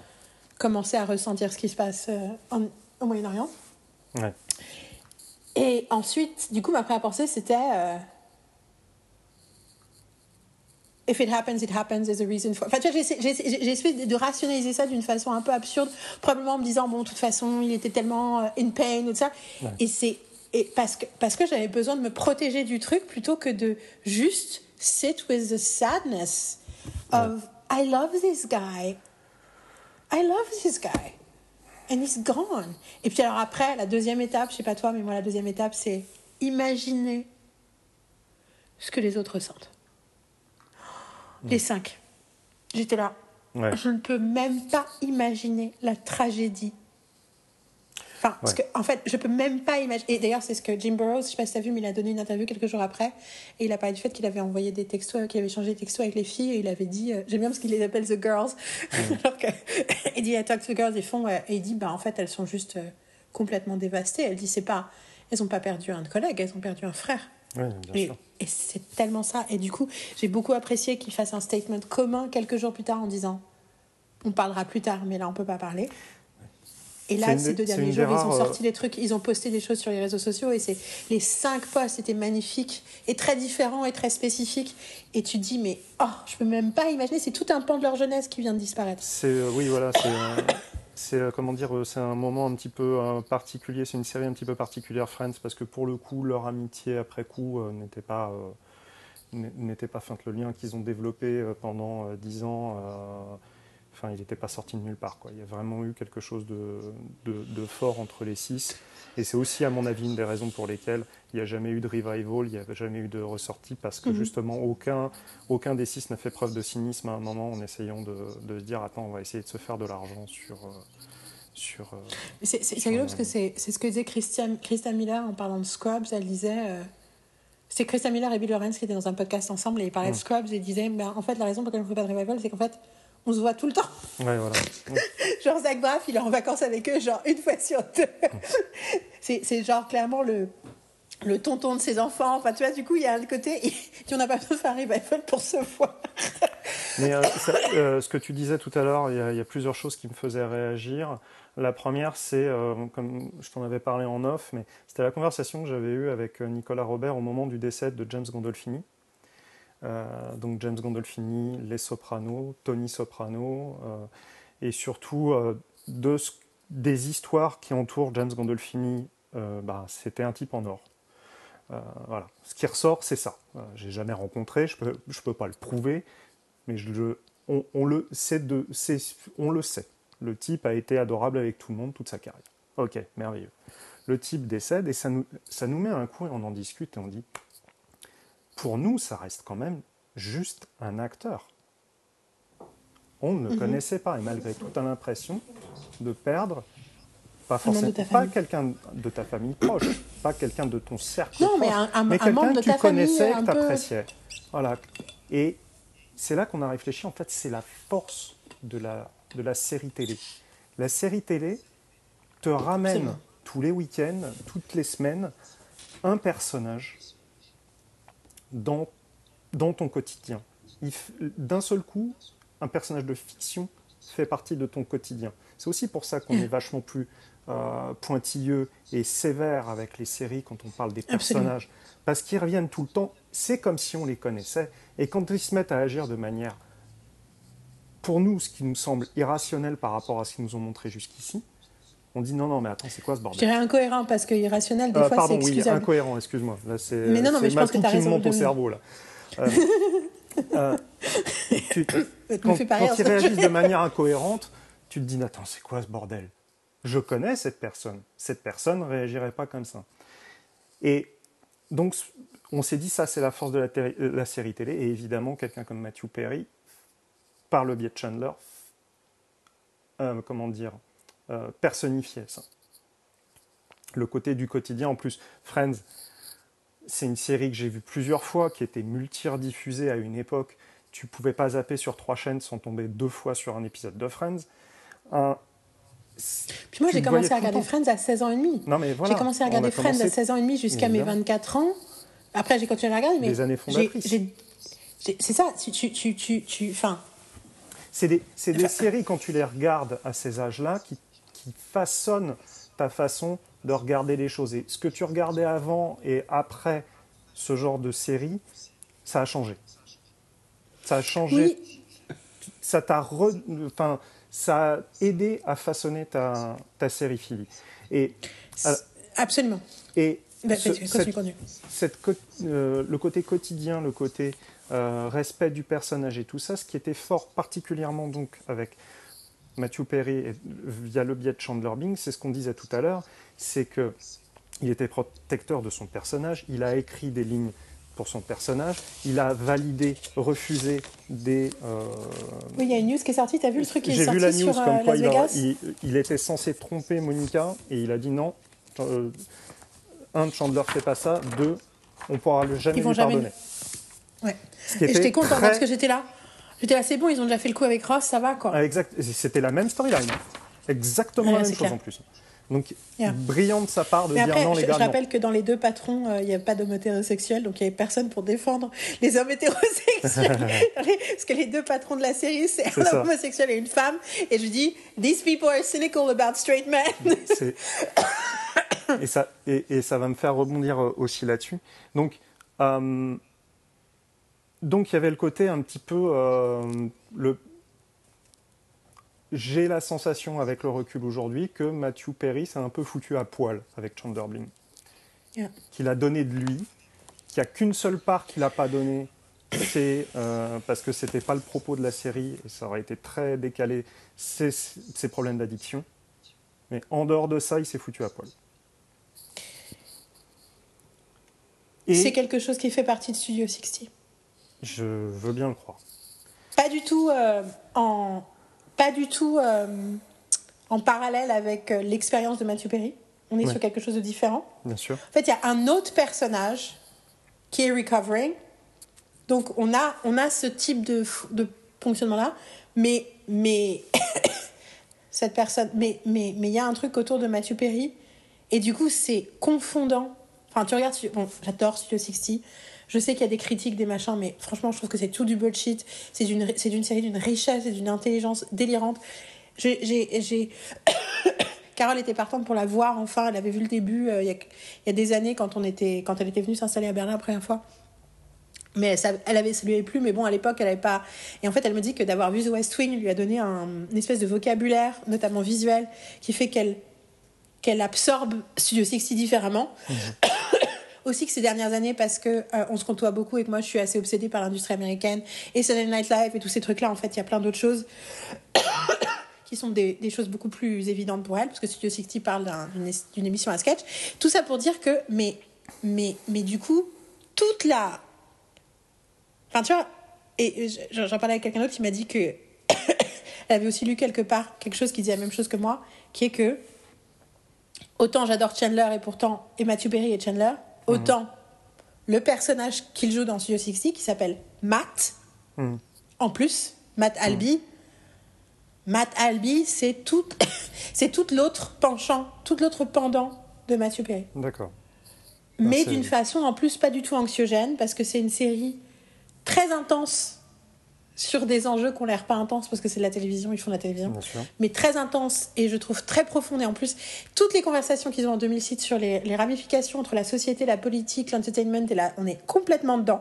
commencer à ressentir ce qui se passe euh, en- au Moyen-Orient. Ouais. Et ensuite, du coup, ma première pensée, c'était euh, If it happens, it happens, there's a reason for. Enfin, tu vois, essayé de rationaliser ça d'une façon un peu absurde, probablement en me disant, bon, de toute façon, il était tellement euh, in pain ou tout ça. Ouais. Et c'est. Et parce que, parce que j'avais besoin de me protéger du truc plutôt que de juste sit with the sadness of I love this guy. I love this guy. And he's gone. Et puis alors après, la deuxième étape, je sais pas toi, mais moi la deuxième étape, c'est imaginer ce que les autres ressentent. Les cinq. J'étais là. Ouais. Je ne peux même pas imaginer la tragédie. Enfin, parce que, en fait, je peux même pas imaginer. Et d'ailleurs, c'est ce que Jim Burrows, je sais pas si t'as vu, mais il a donné une interview quelques jours après. Et il a parlé du fait qu'il avait envoyé des textos, qu'il avait échangé des textos avec les filles. Et il avait dit, euh, j'aime bien parce qu'il les appelle the girls. (laughs) Alors que, (laughs) il dit, I talk to the girls, ils font, euh, et il dit, bah, en fait, elles sont juste euh, complètement dévastées. Elle dit, c'est pas, elles ont pas perdu un collègue, elles ont perdu un frère. Ouais, bien Et, sûr. Et c'est tellement ça. Et du coup, j'ai beaucoup apprécié qu'il fasse un statement commun quelques jours plus tard en disant on parlera plus tard, mais là on peut pas parler. Et là, une ces deux derniers jours, ils ont sorti des trucs, ils ont posté des choses sur les réseaux sociaux et c'est les cinq posts étaient magnifiques et très différents et très spécifiques. Et tu te dis mais oh, je peux même pas imaginer, c'est tout un pan de leur jeunesse qui vient de disparaître. C'est euh, oui voilà c'est euh, c'est euh, comment dire euh, c'est un moment un petit peu euh, particulier c'est une série un petit peu particulière Friends parce que pour le coup leur amitié après coup n'était pas n'était pas feinte. Le lien qu'ils ont développé pendant dix ans enfin il n'était pas sorti de nulle part quoi il y a vraiment eu quelque chose de, de, de fort entre les six et c'est aussi à mon avis une des raisons pour lesquelles il n'y a jamais eu de revival il n'y a jamais eu de ressortie parce que Mhm. justement aucun aucun des six n'a fait preuve de cynisme à un moment en essayant de, de se dire attends on va essayer de se faire de l'argent sur euh, sur euh, C'est rigolo parce que c'est ce que disait Christian, Christian Miller en parlant de Scrubs. Elle disait. euh, c'est Christian Miller et Bill Lawrence qui étaient dans un podcast ensemble et ils parlaient de Mm. Scrubs et ils disaient ben, en fait, la raison pour laquelle on ne fait pas de revival, c'est qu'en fait, on se voit tout le temps. ouais voilà (laughs) Genre, Zach Braff, il est en vacances avec eux, genre une fois sur deux. (laughs) c'est genre clairement le, le tonton de ses enfants. Enfin, tu vois, du coup, il y a un côté. Il, on n'a pas besoin de faire un revival pour se voir. (laughs) Mais euh, ça- euh, ce que tu disais tout à l'heure, il y, a- il y a plusieurs choses qui me faisaient réagir. La première, c'est, euh, comme je t'en avais parlé en off, mais c'était la conversation que j'avais eue avec Nicolas Robert au moment du décès de James Gandolfini. Euh, donc James Gandolfini, Les Sopranos, Tony Soprano, euh, et surtout euh, des histoires qui entourent James Gandolfini bah, c'était un type en or. Voilà. Ce qui ressort, c'est ça. Euh, J'ai jamais rencontré, je peux, je peux pas le prouver, mais on, le sait le type a été adorable avec tout le monde toute sa carrière. Ok, merveilleux. Le type décède et ça nous met un coup et on en discute et on dit, pour nous, ça reste quand même juste un acteur. On ne le Mhm. connaissait pas et malgré tout, tu as l'impression de perdre pas forcément pas quelqu'un de ta famille proche, pas quelqu'un de ton cercle Non, proche, mais un- un- mais un quelqu'un que tu connaissais, que tu peu- appréciais. Voilà. Et c'est là qu'on a réfléchi, en fait, c'est la force de la, de la série télé. La série télé te ramène tous les week-ends, toutes les semaines, un personnage dans, dans ton quotidien. D'un seul coup, un personnage de fiction fait partie de ton quotidien. C'est aussi pour ça qu'on Mm. est vachement plus euh, pointilleux et sévère avec les séries quand on parle des Absolument. personnages. Parce qu'ils reviennent tout le temps. C'est comme si on les connaissait. Et quand ils se mettent à agir de manière, pour nous, ce qui nous semble irrationnel par rapport à ce qu'ils nous ont montré jusqu'ici, on dit non, non, mais attends, c'est quoi ce Je bordel dirais incohérent parce que irrationnel, des Euh, fois, Pardon, c'est oui, excusable. incohérent, excuse-moi. Là, c'est Mais non, non, mais je pense que qui me raison monte au cerveau, là. Euh, (laughs) euh, tu- (laughs) quand, quand rire, ils réagissent de (laughs) manière incohérente, tu te dis, attends, c'est quoi ce bordel? Je connais cette personne. Cette personne ne réagirait pas comme ça. Et donc, on s'est dit, ça, c'est la force de la, téri- euh, la série télé. Et évidemment, quelqu'un comme Matthew Perry, par le biais de Chandler, euh, comment dire, euh, personnifiait ça. Le côté du quotidien. En plus, Friends, c'est une série que j'ai vue plusieurs fois, qui était multi-rediffusée à une époque. Tu pouvais pas zapper sur trois chaînes sans tomber deux fois sur un épisode de Friends. Un- Puis moi, j'ai commencé à regarder. Friends à 16 ans et demi. Non, mais voilà. j'ai commencé à regarder Friends à commencé 16 ans et demi jusqu'à mes Évidemment. 24 ans. Après, j'ai continué à regarder, mais. Des années fondatrices. C'est ça, tu. tu, tu, tu, tu- C'est des, c'est des séries, quand tu les regardes à ces âges-là, qui, qui façonnent ta façon de regarder les choses. Et ce que tu regardais avant et après ce genre de série, ça a changé. Ça a changé. oui, Ça t'a re- enfin, ça a aidé à façonner ta, ta sériphilie. Et, euh, absolument. et Bah, ce- cette- continue, euh, le côté quotidien, le côté euh, respect du personnage et tout ça, ce qui était fort particulièrement donc avec Matthew Perry et via le biais de Chandler Bing, c'est ce qu'on disait tout à l'heure, c'est que il était protecteur de son personnage, il a écrit des lignes pour son personnage, il a validé, refusé des. euh, Oui, il y a une news qui est sortie. T'as vu le truc qui est J'ai sorti vu la news sur euh, comme quoi Las il, a- Vegas il- il était censé tromper Monica et il a dit non. euh, un, Chandler fait pas ça. Deux, on pourra le jamais Ils vont lui jamais- pardonner. Ouais. Et j'étais contente très- parce que j'étais là. J'étais c'est bon, ils ont déjà fait le coup avec Ross, ça va quoi. Ah, exact. C'était la même storyline. Exactement Ouais, la même chose clair. en plus. Donc, Yeah. brillant de sa part de Mais dire après, non, je, les je gars, non. rappelle que dans les deux patrons, euh, il n'y a pas d'hommes hétérosexuels, donc il n'y avait personne pour défendre les hommes hétérosexuels. (laughs) Parce que les deux patrons de la série, c'est un ça. homosexuel et une femme. Et je dis, these people are cynical about straight men. (coughs) Et, ça, et, et ça va me faire rebondir euh, aussi là-dessus. Donc, euh, donc, il y avait le côté un petit peu. euh, le... J'ai la sensation, avec le recul aujourd'hui, que Matthew Perry s'est un peu foutu à poil avec Chandler Bing. Yeah. Qu'il a donné de lui, qu'il n'y a qu'une seule part qu'il n'a pas donnée, c'est euh, parce que c'était pas le propos de la série et ça aurait été très décalé, c'est ses problèmes d'addiction. Mais en dehors de ça, il s'est foutu à poil. C'est quelque chose qui fait partie de Studio 60. Je veux bien le croire. Pas du tout euh, en. Pas du tout euh, en parallèle avec euh, l'expérience de Matthew Perry. On est Ouais. sur quelque chose de différent. Bien sûr. En fait, il y a un autre personnage qui est recovering. Donc, on a, on a ce type de, de fonctionnement-là. Mais, mais (coughs) cette personne, mais mais mais il y a un truc autour de Matthew Perry. Et du coup, c'est confondant. Enfin, tu regardes, bon, j'adore Studio 60. Je sais qu'il y a des critiques, des machins, mais franchement, je trouve que c'est tout du bullshit. C'est d'une, série d'une richesse et d'une intelligence délirante. J'ai. (coughs) Carole était partante pour la voir enfin. Elle avait vu le début euh, il y, a, il y a des années quand, on était, quand elle était venue s'installer à Berlin la première fois. Mais ça, elle avait, ça lui avait plu, mais bon, à l'époque, elle avait pas. Et en fait, elle me dit que d'avoir vu The West Wing lui a donné un, une espèce de vocabulaire, notamment visuel, qui fait qu'elle qu'elle absorbe Studio 60 différemment. Aussi que ces dernières années, parce que euh, on se côtoie beaucoup et que moi je suis assez obsédée par l'industrie américaine et Saturday Night Live et tous ces trucs-là, en fait, il y a plein d'autres choses (coughs) qui sont des, choses beaucoup plus évidentes pour elle, parce que Studio 60 parle d'un- d'une émission à sketch. Tout ça pour dire que, mais, mais, mais du coup, toute la. Enfin, tu vois, et je- j'en parlais avec quelqu'un d'autre qui m'a dit que. (coughs) elle avait aussi lu quelque part quelque chose qui disait la même chose que moi, qui est que. Autant j'adore Chandler et pourtant. Et Matthew Perry et Chandler, autant le personnage qu'il joue dans Studio 60, qui s'appelle Matt, Mhm. en plus, Matt Alby. Matt Alby, c'est tout, (coughs) c'est toute l'autre penchant, toute l'autre pendant de Matthew Perry. D'accord. Mais d'une façon en plus pas du tout anxiogène, parce que c'est une série très intense sur des enjeux qui ont l'air pas intenses, parce que c'est de la télévision, ils font de la télévision mais très intense et je trouve très profonde. Et en plus, toutes les conversations qu'ils ont en 2006 sur les, les ramifications entre la société, la politique, l'entertainment, et là, on est complètement dedans.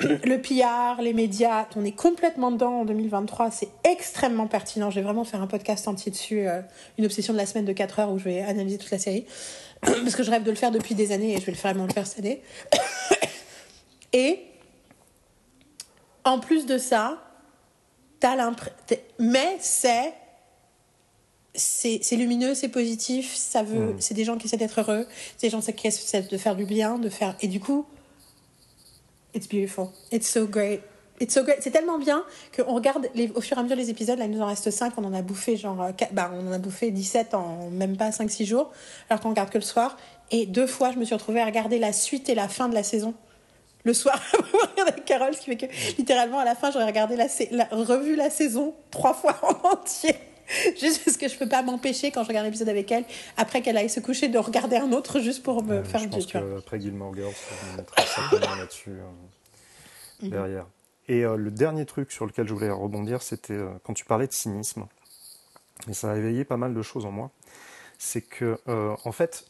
Le PR, les médias, on est complètement dedans en 2023. C'est extrêmement pertinent. Je vais vraiment faire un podcast entier dessus, euh, une obsession de la semaine de 4 heures où je vais analyser toute la série. (coughs) Parce que je rêve de le faire depuis des années et je vais le vraiment le faire cette année. (coughs) Et en plus de ça, t'as l'impression. Mais c'est. C'est lumineux, c'est positif, ça veut, c'est des gens qui essaient d'être heureux, c'est des gens qui essaient de faire du bien, de faire. Et du coup, it's beautiful. It's so great. It's so great. C'est tellement bien qu'on regarde les, au fur et à mesure les épisodes. Là, il nous en reste 5. On en a bouffé genre. euh, quatre- Bah, on en a bouffé 17 en même pas 5-6 jours. Alors qu'on regarde que le soir. Et deux fois, je me suis retrouvée à regarder la suite et la fin de la saison le soir (laughs) avec Carole, ce qui fait que littéralement à la fin j'aurais regardé la, la- revu la saison trois fois (laughs) en entier. Juste parce que je peux pas m'empêcher quand je regarde l'épisode avec elle, après qu'elle aille se coucher, de regarder un autre juste pour me Euh, faire je du pense vois. qu'après Gilmore Girls, on là-dessus euh, Mhm. derrière. Et euh, le dernier truc sur lequel je voulais rebondir, c'était euh, quand tu parlais de cynisme. Et ça a éveillé pas mal de choses en moi. C'est que, euh, en fait,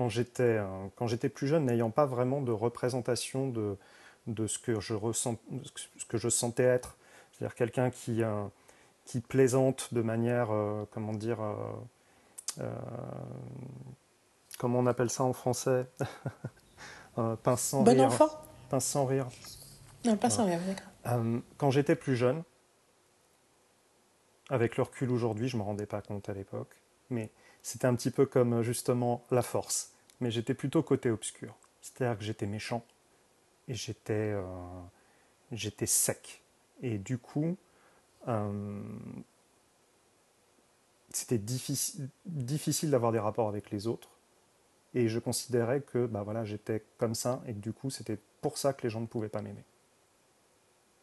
quand j'étais euh, quand j'étais plus jeune, n'ayant pas vraiment de représentation de, de ce que je ressens, ce que je sentais être, c'est-à-dire quelqu'un qui euh, qui plaisante de manière, euh, comment dire, euh, comment on appelle ça en français, (laughs) pince sans Bon rire. enfant? Pince sans rire. Non, pas sans rire, d'accord. Quand j'étais plus jeune, avec le recul aujourd'hui, je ne me rendais pas compte à l'époque, mais c'était un petit peu comme euh, justement la force. Mais j'étais plutôt côté obscur. C'est-à-dire que j'étais méchant et j'étais euh, j'étais sec. Et du coup, euh, c'était difficile, difficile d'avoir des rapports avec les autres. Et je considérais que bah voilà, j'étais comme ça et que du coup, c'était pour ça que les gens ne pouvaient pas m'aimer.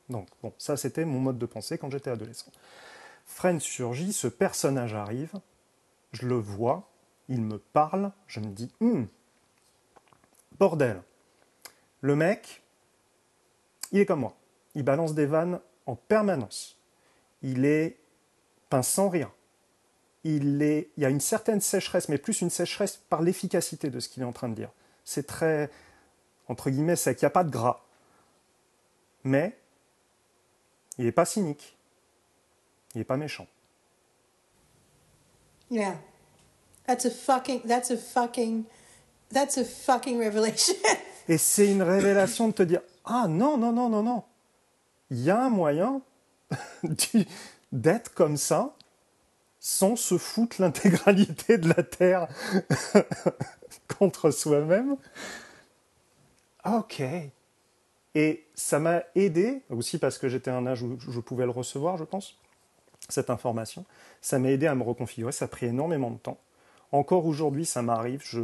Donc, bon, ça c'était mon mode de pensée quand j'étais adolescent. Friends surgit, ce personnage arrive, je le vois, il me parle, je me dis, Hum, bordel, le mec, il est comme moi, il balance des vannes en permanence, il est pince sans rire, il, est, il y a une certaine sécheresse, mais plus une sécheresse par l'efficacité de ce qu'il est en train de dire. C'est très, entre guillemets, sec, il n'y a pas de gras. Mais il n'est pas cynique. Il n'est pas méchant. Yeah. That's a fucking, that's a fucking, that's a fucking revelation. (laughs) Et c'est une révélation de te dire Ah non, non, non, non, non. Il y a un moyen (laughs) d'être comme ça sans se foutre l'intégralité de la Terre (laughs) contre soi-même. Ok. Et ça m'a aidé, aussi parce que j'étais à un âge où je pouvais le recevoir, je pense, cette information. Ça m'a aidé à me reconfigurer. Ça a pris énormément de temps. Encore aujourd'hui, ça m'arrive, je...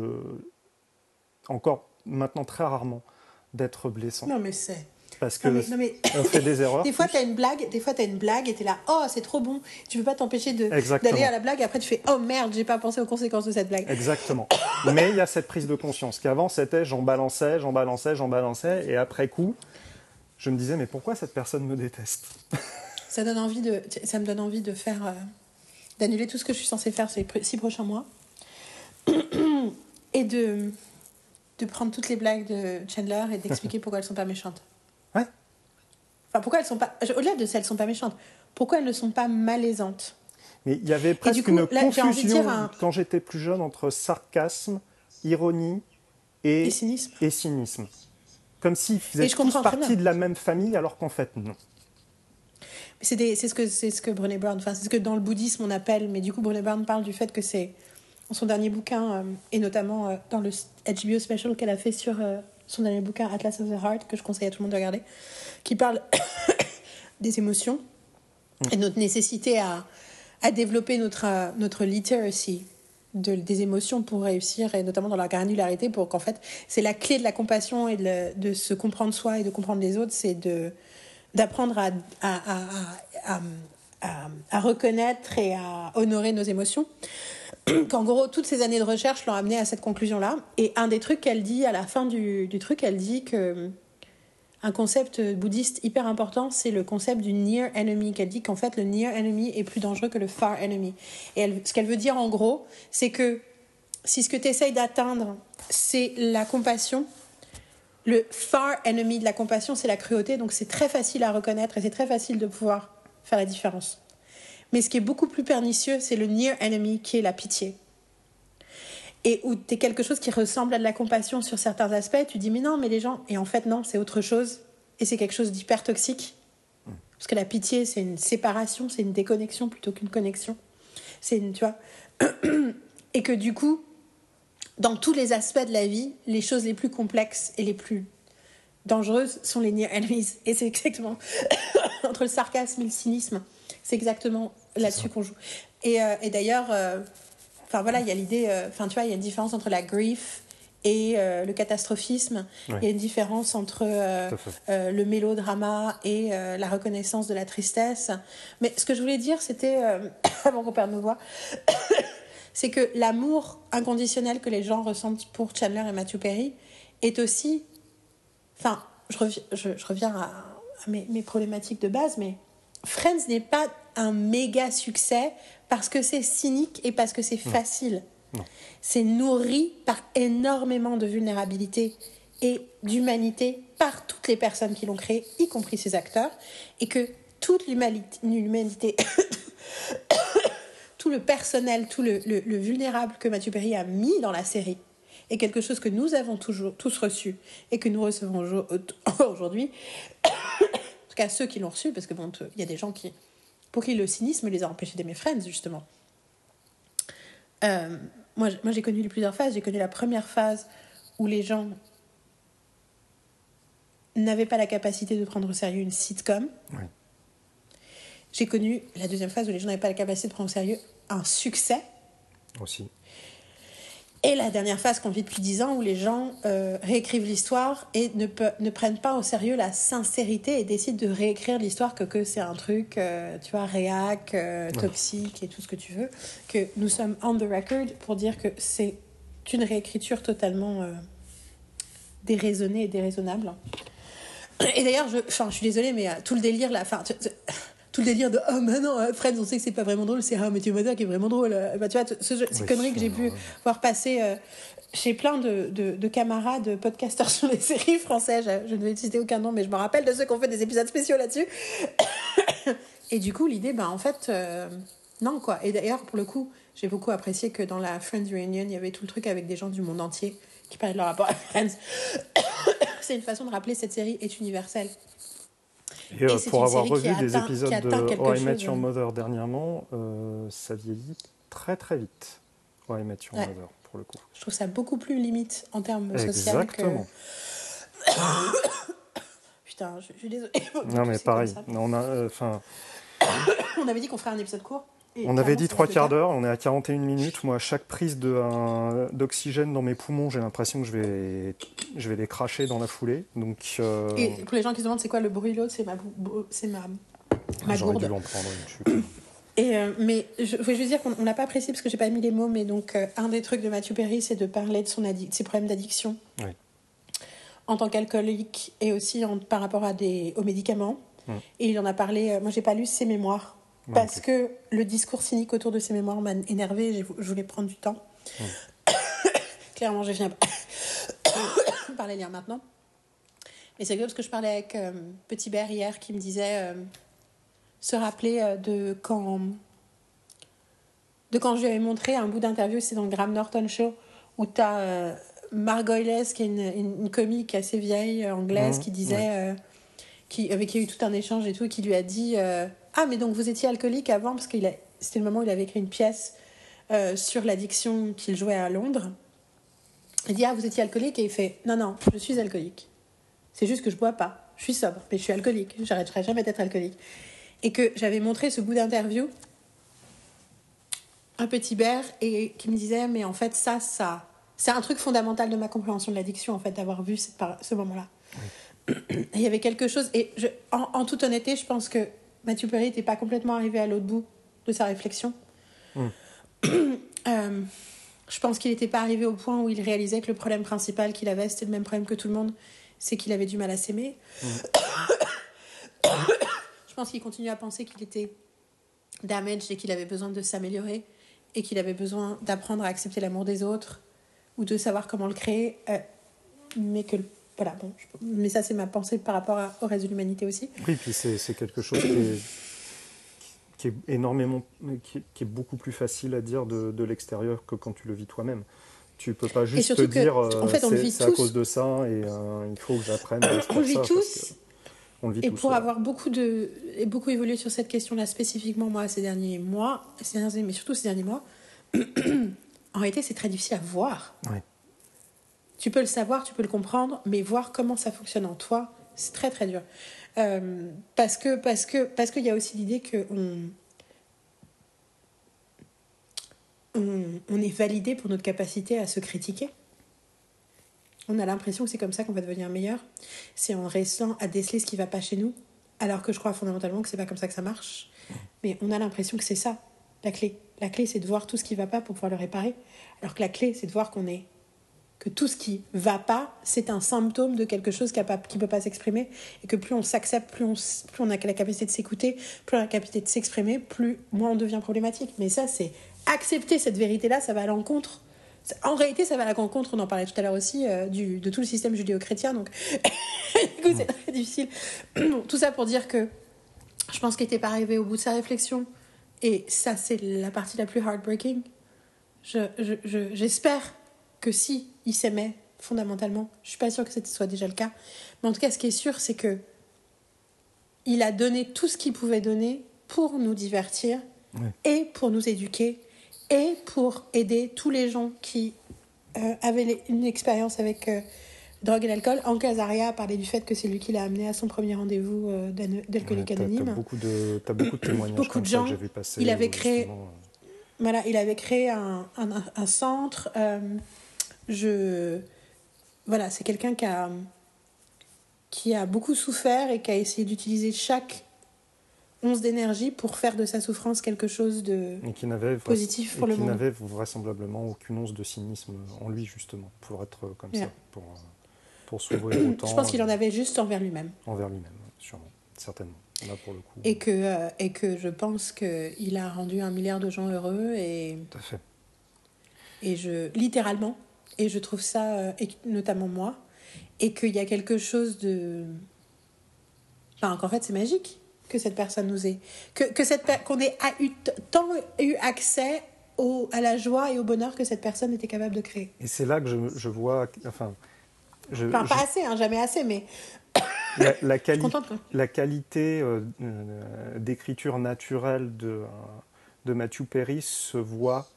encore maintenant très rarement, d'être blessant. non, mais c'est. Parce que Non, mais, non, mais on fait des (laughs) erreurs. Des fois, tous. t'as une blague, des fois, t'as une blague et t'es là, oh, c'est trop bon. Tu peux pas t'empêcher d'aller à la blague. Après, tu fais, oh merde, j'ai pas pensé aux conséquences de cette blague. Exactement. Mais il y a cette prise de conscience qu'avant c'était j'en balançais, j'en balançais, j'en balançais, et après coup, je me disais mais pourquoi cette personne me déteste? Ça donne envie de, ça me donne envie de faire, euh, d'annuler tout ce que je suis censée faire ces six prochains mois (coughs) et de, de prendre toutes les blagues de Chandler et d'expliquer pourquoi elles sont pas méchantes. (laughs) Ouais. Enfin, pourquoi elles sont pas, au-delà de ça, elles sont pas méchantes. Pourquoi elles ne sont pas malaisantes? Mais il y avait presque une confusion quand j'étais plus jeune entre sarcasme, ironie et, cynisme. et cynisme. Comme s'ils faisaient tous partie de la même famille, alors qu'en fait, non. C'est ce que c'est ce que Brené Brown, enfin c'est ce que dans le bouddhisme on appelle, mais du coup Brené Brown parle du fait que c'est dans son dernier bouquin euh, et notamment euh, dans le HBO special qu'elle a fait sur euh, son dernier bouquin Atlas of the Heart que je conseille à tout le monde de regarder, qui parle (coughs) des émotions et notre nécessité à, à développer notre notre literacy de, des émotions pour réussir, et notamment dans la granularité, pour qu'en fait, c'est la clé de la compassion et de, de, se comprendre soi et de comprendre les autres, c'est de d'apprendre à, à, à, à, reconnaître et à honorer nos émotions. (clears throat) Qu'en gros, toutes ces années de recherche l'ont amené à cette conclusion-là. Et un des trucs qu'elle dit à la fin du, du truc, elle dit que un concept bouddhiste hyper important, c'est le concept du near enemy, qu'elle dit qu'en fait le near enemy est plus dangereux que le far enemy. Et ce qu'elle veut dire en gros, c'est que si ce que tu essayes d'atteindre, c'est la compassion, le far enemy de la compassion, c'est la cruauté, donc c'est très facile à reconnaître et c'est très facile de pouvoir faire la différence. Mais ce qui est beaucoup plus pernicieux, c'est le near enemy qui est la pitié et où tu es quelque chose qui ressemble à de la compassion sur certains aspects, tu dis mais non, mais les gens, et en fait non, c'est autre chose, et c'est quelque chose d'hyper toxique. Parce que la pitié, c'est une séparation, c'est une déconnexion plutôt qu'une connexion. C'est une, tu vois. (clears throat) et que du coup, dans tous les aspects de la vie, les choses les plus complexes et les plus dangereuses sont les near enemies. Et c'est exactement (coughs) entre le sarcasme et le cynisme, c'est exactement là-dessus qu'on joue. Et, euh, et d'ailleurs, euh, Enfin voilà, il y a l'idée, euh, enfin tu vois, il y a une différence entre la grief et le catastrophisme. Il y a une différence entre le mélodrama et la reconnaissance de la tristesse. Mais ce que je voulais dire, c'était, (coughs) avant qu'on perde nos voix, c'est que l'amour inconditionnel que les gens ressentent pour Chandler et Matthew Perry est aussi. Enfin, je, je, reviens à, mes, mes, problématiques de base, mais Friends n'est pas un méga succès parce que c'est cynique et parce que c'est facile. C'est nourri par énormément de vulnérabilité et d'humanité par toutes les personnes qui l'ont créé, y compris ses acteurs, et que toute l'humanité, le personnel, tout le, vulnérable que Mathieu Perry a mis dans la série, est quelque chose que nous avons toujours tous reçu et que nous recevons aujourd'hui. en tout cas, ceux qui l'ont reçu, parce que bon, il y a des gens qui pour qui le cynisme les a empêchés d'aimer Friends, justement. Euh, moi, moi j'ai connu plusieurs phases. J'ai connu la première phase où les gens n'avaient pas la capacité de prendre au sérieux une sitcom. J'ai connu la deuxième phase où les gens n'avaient pas la capacité de prendre au sérieux un succès. Aussi. Et la dernière phase qu'on vit depuis dix ans où les gens euh, réécrivent l'histoire et ne, ne prennent pas au sérieux la sincérité et décident de réécrire l'histoire que, que c'est un truc, euh, tu vois, réac, euh, toxique et tout ce que tu veux. Que nous sommes on the record pour dire que c'est une réécriture totalement déraisonnée et déraisonnable. Et d'ailleurs, je, je suis désolée, mais tout le délire là, enfin, tout le délire de oh mais non euh, Friends on sait que c'est pas vraiment drôle c'est ah Matthew Mother qui est vraiment drôle bah, tu vois ce, ces conneries que j'ai pu voir passer euh, chez plein de, de, de, camarades podcasteurs sur les séries françaises je, ne vais citer aucun nom mais je me rappelle de ceux qui ont fait des épisodes spéciaux là-dessus. (coughs) Et du coup l'idée bah en fait euh, non quoi. Et d'ailleurs pour le coup j'ai beaucoup apprécié que dans la Friends Reunion il y avait tout le truc avec des gens du monde entier qui parlaient de leur rapport à Friends. (coughs) C'est une façon de rappeler cette série est universelle et, euh, pour avoir revu des épisodes de How I Met Your Mother dernièrement, euh, ça vieillit très très vite. How I Met Your Mother, pour le coup. Je trouve ça beaucoup plus limite en termes sociaux. Exactement. (coughs) Putain, je, suis désolée. Non, mais pareil. On, a, euh, (coughs) on avait dit qu'on ferait un épisode court on avait dit trois quarts d'heure, on est à 41 minutes. Moi, chaque prise d'oxygène dans mes poumons, j'ai l'impression que je vais, je vais les cracher dans la foulée. Donc, euh, Et pour les gens qui se demandent c'est quoi le bruit l'autre, c'est ma, c'est ma, ma J'aurais dû en prendre une (coughs) Et euh, mais je veux juste dire qu'on n'a pas apprécié parce que j'ai pas mis les mots, mais donc euh, un des trucs de Mathieu Perry, c'est de parler de, son ses problèmes d'addiction en tant qu'alcoolique et aussi en, par rapport à des, aux médicaments. Mm. Et il en a parlé, moi j'ai pas lu ses mémoires, parce que le discours cynique autour de ces mémoires m'a énervé, je voulais prendre du temps. (coughs) Clairement, je viens par (coughs) les liens maintenant. Mais c'est parce que je parlais avec euh, Petit Bert hier qui me disait euh, se rappeler euh, de quand de quand je lui avais montré un bout d'interview, c'est dans le Graham Norton Show, où tu as euh, Margoyles, qui est une, une, une comique assez vieille anglaise, Mhm, qui disait, ouais. qui, avec qui il y a eu tout un échange et tout, et qui lui a dit Ah, mais donc vous étiez alcoolique avant, parce que c'était le moment où il avait écrit une pièce euh, sur l'addiction qu'il jouait à Londres. Il dit Ah, vous étiez alcoolique Et il fait Non, non, je suis alcoolique. C'est juste que je bois pas. Je suis sobre, mais je suis alcoolique. J'arrêterai jamais d'être alcoolique. Et que j'avais montré ce bout d'interview un petit bear et qui me disait mais en fait ça ça c'est un truc fondamental de ma compréhension de l'addiction en fait d'avoir vu par- ce moment-là il y avait quelque chose et je, en, en toute honnêteté je pense que Mathieu Perry n'était pas complètement arrivé à l'autre bout de sa réflexion. (clears throat) Euh, je pense qu'il n'était pas arrivé au point où il réalisait que le problème principal qu'il avait c'était le même problème que tout le monde c'est qu'il avait du mal à s'aimer. Je pense qu'il continue à penser qu'il était damaged et qu'il avait besoin de s'améliorer et qu'il avait besoin d'apprendre à accepter l'amour des autres ou de savoir comment le créer. euh, mais que, voilà, bon, je- mais ça c'est ma pensée par rapport à- au reste de l'humanité aussi. Oui, puis c'est c'est quelque chose qui est, qui est énormément, qui est, qui est beaucoup plus facile à dire de, de l'extérieur que quand tu le vis toi-même. Tu peux pas juste te que, dire en fait, on le c'est à cause de ça et euh, il faut que j'apprenne à (coughs) On le vit ça, tous. On le vit Et tous. pour ouais. avoir beaucoup de et beaucoup évolué sur cette question-là spécifiquement moi ces derniers mois, ces années, mais surtout ces derniers mois, (coughs) en réalité c'est très difficile à voir. Ouais. Tu peux le savoir, tu peux le comprendre, mais voir comment ça fonctionne en toi, c'est très très dur. Euh, parce que parce que parce qu'il y a aussi l'idée que on, on est validé pour notre capacité à se critiquer. On a l'impression que c'est comme ça qu'on va devenir meilleur. C'est en restant à déceler ce qui va pas chez nous, alors que je crois fondamentalement que c'est pas comme ça que ça marche. Mais on a l'impression que c'est ça la clé. La clé c'est de voir tout ce qui va pas pour pouvoir le réparer, alors que la clé c'est de voir qu'on est que tout ce qui va pas, c'est un symptôme de quelque chose qui ne peut pas s'exprimer, et que plus on s'accepte, plus on, a la capacité de s'écouter, plus on a la capacité de s'exprimer, plus moins on devient problématique. Mais ça, c'est accepter cette vérité-là, ça va à l'encontre. En réalité, ça va à l'encontre, on en parlait tout à l'heure aussi, euh, du, de tout le système judéo-chrétien, donc (laughs) du coup, c'est très difficile. (clears throat) tout ça pour dire que je pense qu'il n'était pas arrivé au bout de sa réflexion, et ça, c'est la partie la plus heartbreaking. Je, je, je- j'espère que si il s'aimait fondamentalement, je suis pas sûre que ce soit déjà le cas, mais en tout cas, ce qui est sûr, c'est que il a donné tout ce qu'il pouvait donner pour nous divertir Ouais. et pour nous éduquer et pour aider tous les gens qui euh, avaient les- une expérience avec euh, drogue et l'alcool. Anka Azaria a parlé du fait que c'est lui qui l'a amené à son premier rendez-vous euh, d'alcoolique Ouais, anonyme. T'as beaucoup de, beaucoup (coughs) de témoignages Beaucoup comme de ça gens. que j'ai vu passer. Il avait créé- euh, Voilà, il avait créé un, un, un centre. Euh, je, voilà, c'est quelqu'un qui a, qui a beaucoup souffert et qui a essayé d'utiliser chaque once d'énergie pour faire de sa souffrance quelque chose de et qui n'avait positif et pour le qui monde. n'avait vraisemblablement aucune once de cynisme en lui justement pour être comme Yeah. ça, pour euh, pour s'ouvrir autant. (coughs) Je pense qu'il en euh, avait juste envers lui-même. envers lui-même, sûrement, certainement. Là pour le coup. Et que, euh, et que je pense qu'il a rendu un milliard de gens heureux et, Tout à fait. et je littéralement et je trouve ça euh, et notamment moi et qu'il y a quelque chose de enfin qu'en fait c'est magique que cette personne nous ait que, que cette qu'on ait a eu tant eu accès au, à la joie et au bonheur que cette personne était capable de créer. Et c'est là que je, je vois, enfin, je, enfin je- pas assez hein, jamais assez mais (coughs) la, la quali- la qualité euh, euh, d'écriture naturelle de, de Matthew Perry se voit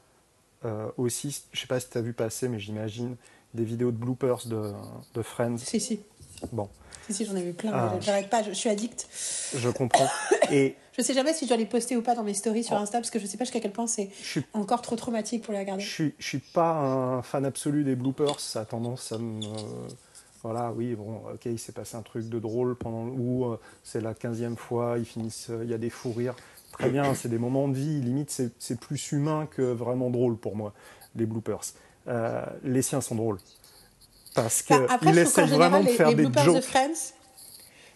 euh, aussi, je sais pas si tu as vu passer, mais j'imagine, des vidéos de bloopers de, de Friends. si si Bon, si si j'en ai vu plein Ah. mais j'arrête pas je, je suis addict je comprends. Et (laughs) je sais jamais si je dois les poster ou pas dans mes stories sur Oh. Insta parce que je sais pas jusqu'à quel point c'est je suis encore trop traumatique pour les regarder Je suis, je suis pas un fan absolu des bloopers, ça a tendance à me. Voilà, oui, bon, ok, il s'est passé un truc de drôle pendant. Ou euh, c'est la quinzième fois, ils finissent, euh, il y a des fous rires. Très bien, c'est des moments de vie, limite, c'est plus humain que vraiment drôle pour moi, les bloopers. Euh, les siens sont drôles. Parce Bah, qu'ils essayent général, vraiment de les, faire les des bloopers de. Friends,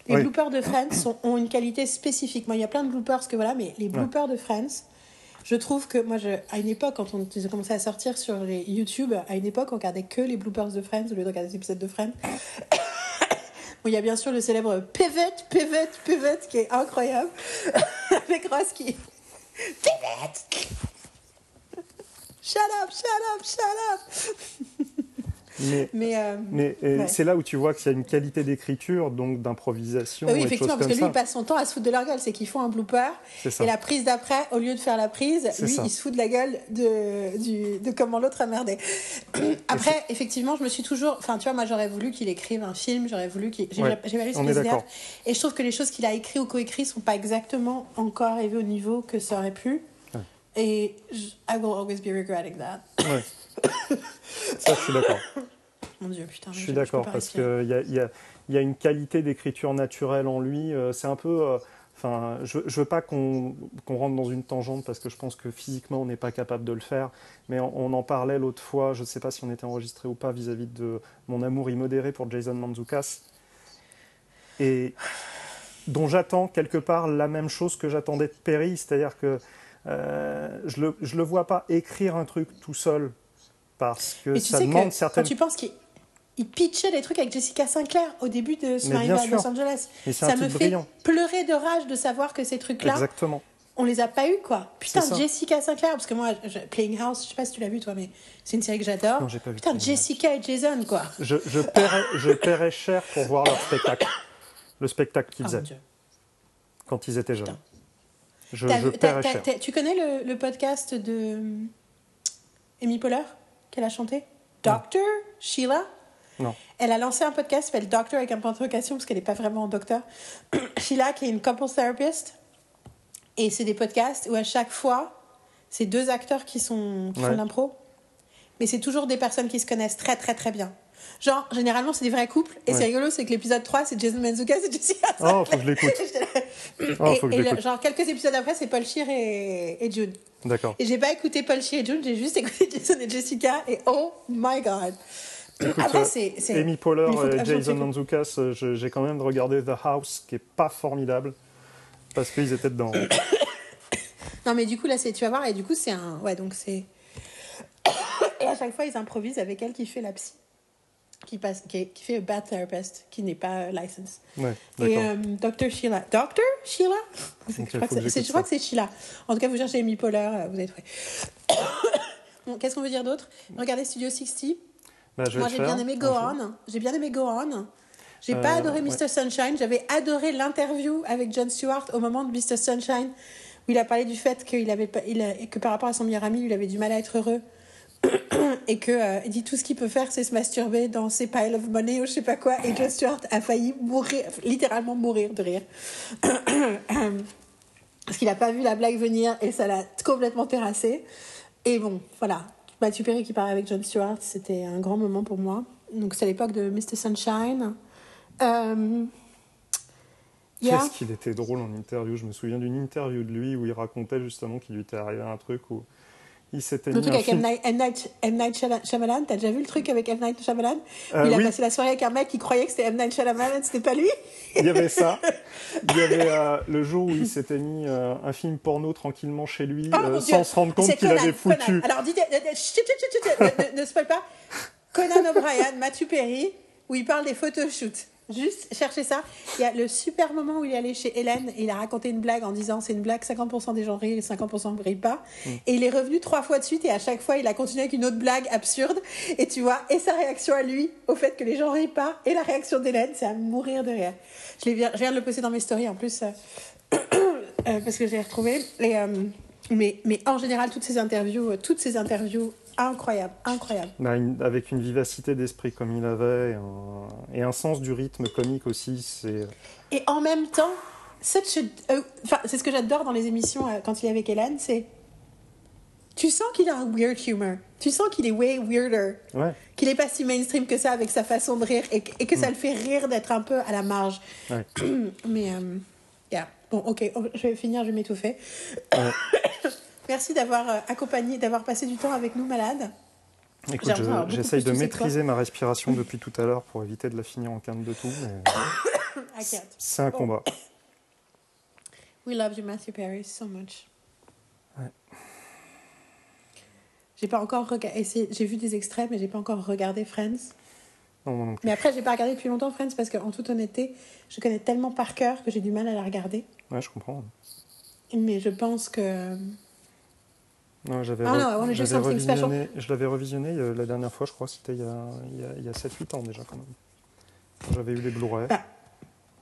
les Oui. bloopers de Friends sont- ont une qualité spécifique. Moi, il y a plein de bloopers que voilà, mais les bloopers de Friends, je trouve que moi, je, à une époque, quand on ils ont commencé à sortir sur les YouTube, à une époque, on regardait que les bloopers de Friends au lieu de regarder des épisodes de Friends. Il y a bien sûr le célèbre pivot, pivot, pivot qui est incroyable (laughs) avec Ross qui pivot. shut up, shut up, shut up. Mais, Mais, euh, mais et Ouais. c'est là où tu vois qu'il y a une qualité d'écriture, donc d'improvisation bah oui, effectivement, parce que lui, ça. il passe son temps à se foutre de leur gueule. C'est qu'ils font un blooper. Et la prise d'après, au lieu de faire la prise, lui, ça. il se fout de la gueule de, du, de comment l'autre a merdé. (coughs) Après, effectivement, je me suis toujours. Enfin, tu vois, moi, j'aurais voulu qu'il écrive un film, j'aurais voulu qu'il. J'ai Ouais, pas lu. Gap, Et je trouve que les choses qu'il a écrites ou coécrites sont pas exactement encore arrivées au niveau que ça aurait pu. Et je- I will always be regretting that. Ouais. (coughs) ça, je suis d'accord. Mon Dieu, putain. Je suis d'accord parce qu'il y a, y, a, y a une qualité d'écriture naturelle en lui. euh, C'est un peu. euh, Enfin, je, je veux pas qu'on qu'on rentre dans une tangente parce que je pense que physiquement on n'est pas capable de le faire. Mais on, on en parlait l'autre fois. Je ne sais pas si on était enregistré ou pas vis-à-vis de mon amour immodéré pour Jason Mantzoukas et dont j'attends quelque part la même chose que j'attendais de Perry, c'est-à-dire que euh, je le je le vois pas écrire un truc tout seul parce que ça demande que certaines quand tu penses qu'il il pitchait des trucs avec Jessica Sinclair au début de son arrivée à. Los Angeles. Ça me fait brillant. pleurer de rage de savoir que ces trucs-là, Exactement. on les a pas eu quoi. Putain. Jessica Sinclair, parce que moi, je- Playing House, je sais pas si tu l'as vu toi, mais c'est une série que j'adore. Putain, Jessica et Jason quoi. Je, je, paierais, je paierais cher pour voir leur spectacle. Le spectacle qu'ils Oh, faisaient Dieu. quand ils étaient jeunes. Putain. Je, je cher. tu connais le, le podcast de hum, Amy Poehler qu'elle a chanté? Doctor Sheila? Non. Elle a lancé un podcast qui s'appelle Doctor avec un point d'interrogation parce qu'elle n'est pas vraiment docteur. (clears throat) Sheila, qui est une couples therapist. Et c'est des podcasts où à chaque fois, c'est deux acteurs qui, sont, qui font Ouais. l'impro. Mais c'est toujours des personnes qui se connaissent très très très bien. Genre, généralement, c'est des vrais couples. Et Ouais. c'est rigolo, c'est que l'épisode 3, c'est Jason Mantzoukas et Jessica Oh, faut que je l'écoute. (laughs) Oh, et faut que je et le- l'écoute. genre, quelques épisodes après, c'est Paul Scheer et, et June. D'accord. Et j'ai pas écouté Paul Scheer et June, j'ai juste écouté (laughs) Jason et Jessica. Et oh my god! Écoute, Après, euh, c'est. c'est- Amy Poehler et Jason Mantzoukas, euh, j'ai quand même regardé The House, qui est pas formidable, parce qu'ils étaient dedans. (coughs) Non, mais du coup, là, c'est, tu vas voir, et du coup, c'est un. Ouais, donc c'est. (coughs) Et à chaque fois, ils improvisent avec elle qui fait la psy. Qui, passe, qui, qui fait a bad therapist, qui n'est pas euh, licensed. Ouais, Et d'accord. euh, Dr. Sheila. Dr. Sheila? Je crois que c'est- Sheila. En tout cas, vous cherchez Amy Poehler, euh, vous avez trouvé. (coughs) Bon, Qu'est-ce qu'on veut dire d'autre? Regardez Studio 60. Bah, Moi, j'ai bien aimé Go un. On. J'ai bien aimé Go On. J'ai Euh, pas adoré ouais. Mr. Sunshine. J'avais adoré l'interview avec John Stewart au moment de Mr. Sunshine, où il a parlé du fait qu'il avait il a- que par rapport à son meilleur ami, il avait du mal à être heureux. (coughs) et que euh, il dit tout ce qu'il peut faire, c'est se masturber dans ses piles of money ou je sais pas quoi. Et John Stewart a failli mourir, littéralement mourir de rire. (coughs) Parce qu'il a pas vu la blague venir et ça l'a complètement terrassé. Et bon, voilà. Matthew Perry qui parlait avec John Stewart, c'était un grand moment pour moi. Donc c'est à l'époque de Mr. Sunshine. Euh... yeah. Qu'est-ce qu'il était drôle en interview. Je me souviens d'une interview de lui où il racontait justement qu'il lui était arrivé un truc où il s'était Le truc avec M. Night, M. Night- M. Night Shyala- Shyamalan, t'as déjà vu le truc avec M. Night Shyamalan? Euh, Il a oui. passé la soirée avec un mec qui croyait que c'était M. Night Shyamalan, c'était pas lui? Il y avait ça. (laughs) Il y avait euh, le jour où il s'était mis euh, un film porno tranquillement chez lui Oh, euh, sans Dieu. se rendre compte qu'il avait foutu. Conan. Alors, chut, ne, ne, ne spoil pas. Conan O'Brien, Matthew Perry, où il parle des photoshoots. Juste cherchez ça. Il y a le super moment où il est allé chez Hélène et il a raconté une blague en disant c'est une blague, 50% des gens rient et 50% ne rient pas. Mm. Et il est revenu trois fois de suite et à chaque fois il a continué avec une autre blague absurde. Et tu vois, et sa réaction à lui au fait que les gens rient pas et la réaction d'Hélène, c'est à mourir de rire. Je, je viens de le poster dans mes stories en plus. euh, (coughs) euh, parce que j'ai retrouvé. Et, euh, mais, mais en général, toutes ces interviews, toutes ces interviews, Bah, une- avec une vivacité d'esprit comme il avait et un, et un sens du rythme comique aussi. C'est Et en même temps, such a- euh, c'est ce que j'adore dans les émissions euh, quand il est avec Hélène, c'est tu sens qu'il a un weird humor. Tu sens qu'il est way weirder. ouais, Qu'il est pas si mainstream que ça avec sa façon de rire et, que- et que ça le fait rire d'être un peu à la marge. ouais. (clears throat) Mais, euh, yeah. Bon, ok, oh, je vais finir, je vais m'étouffer. Ouais. (coughs) Merci d'avoir euh, accompagné, d'avoir passé du temps avec nous, malade. Écoute, je- j'essaye de maîtriser ma respiration depuis tout à l'heure pour éviter de la finir en quinte de tout. mais (coughs) can't. C'est un Bon. combat. (coughs) We love you, Matthew Perry, so much. Ouais. J'ai pas encore regardé. J'ai vu des extraits, mais j'ai pas encore regardé Friends. Non, non, non. Mais après, j'ai pas regardé depuis longtemps Friends parce qu'en toute honnêteté, je connais tellement par cœur que j'ai du mal à la regarder. Ouais, je comprends. Mais je pense que Non, j'avais Ah re- revisionné, je l'avais revisionné euh, la dernière fois, je crois, c'était il y a, a, a 7-8 ans déjà quand même. J'avais eu les Blu-ray Ah.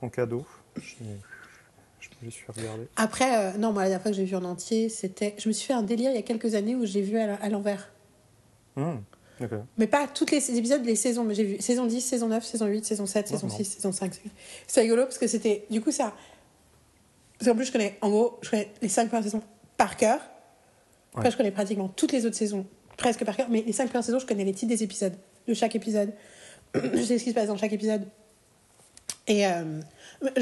en cadeau. Je, me suis regardés. Après, euh, non, moi, la dernière fois que j'ai vu en entier, c'était. Je me suis fait un délire il y a quelques années où j'ai vu à, l'envers. Hum, ok. Mais pas toutes les épisodes, les saisons. Mais j'ai vu saison 10, saison 9, saison 8, saison 7, saison non. 6, saison 5. C'est- C'est rigolo parce que c'était. Du coup, ça. Parce qu'en plus, je connais. En gros, je connais les 5 premières saisons par cœur. Après, Ouais. je connais pratiquement toutes les autres saisons presque par cœur. Mais les 5 premières saisons, je connais les titres des épisodes. De chaque épisode. (clears throat) je sais ce qui se passe dans chaque épisode. Et euh,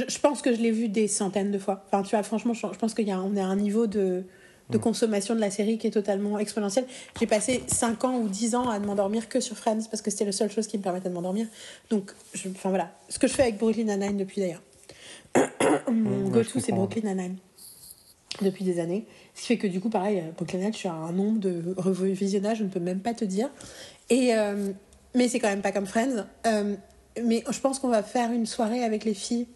je pense que je l'ai vu des centaines de fois. Enfin, tu vois, franchement, je pense qu'on est à un niveau de, de consommation de la série qui est totalement exponentiel. J'ai passé 5 ans ou 10 ans à ne m'endormir que sur Friends parce que c'était la seule chose qui me permettait de m'endormir. Donc, je, enfin voilà. Ce que je fais avec Brooklyn Nine-Nine depuis d'ailleurs. (clears throat) Mon je go-to, c'est. Brooklyn Nine-Nine depuis des années. Ce qui fait que du coup, pareil, euh, Brooklyn suis à un nombre de revisionnage, je ne peux même pas te dire. Et, euh, mais c'est quand même pas comme Friends. Euh, mais je pense qu'on va faire une soirée avec les filles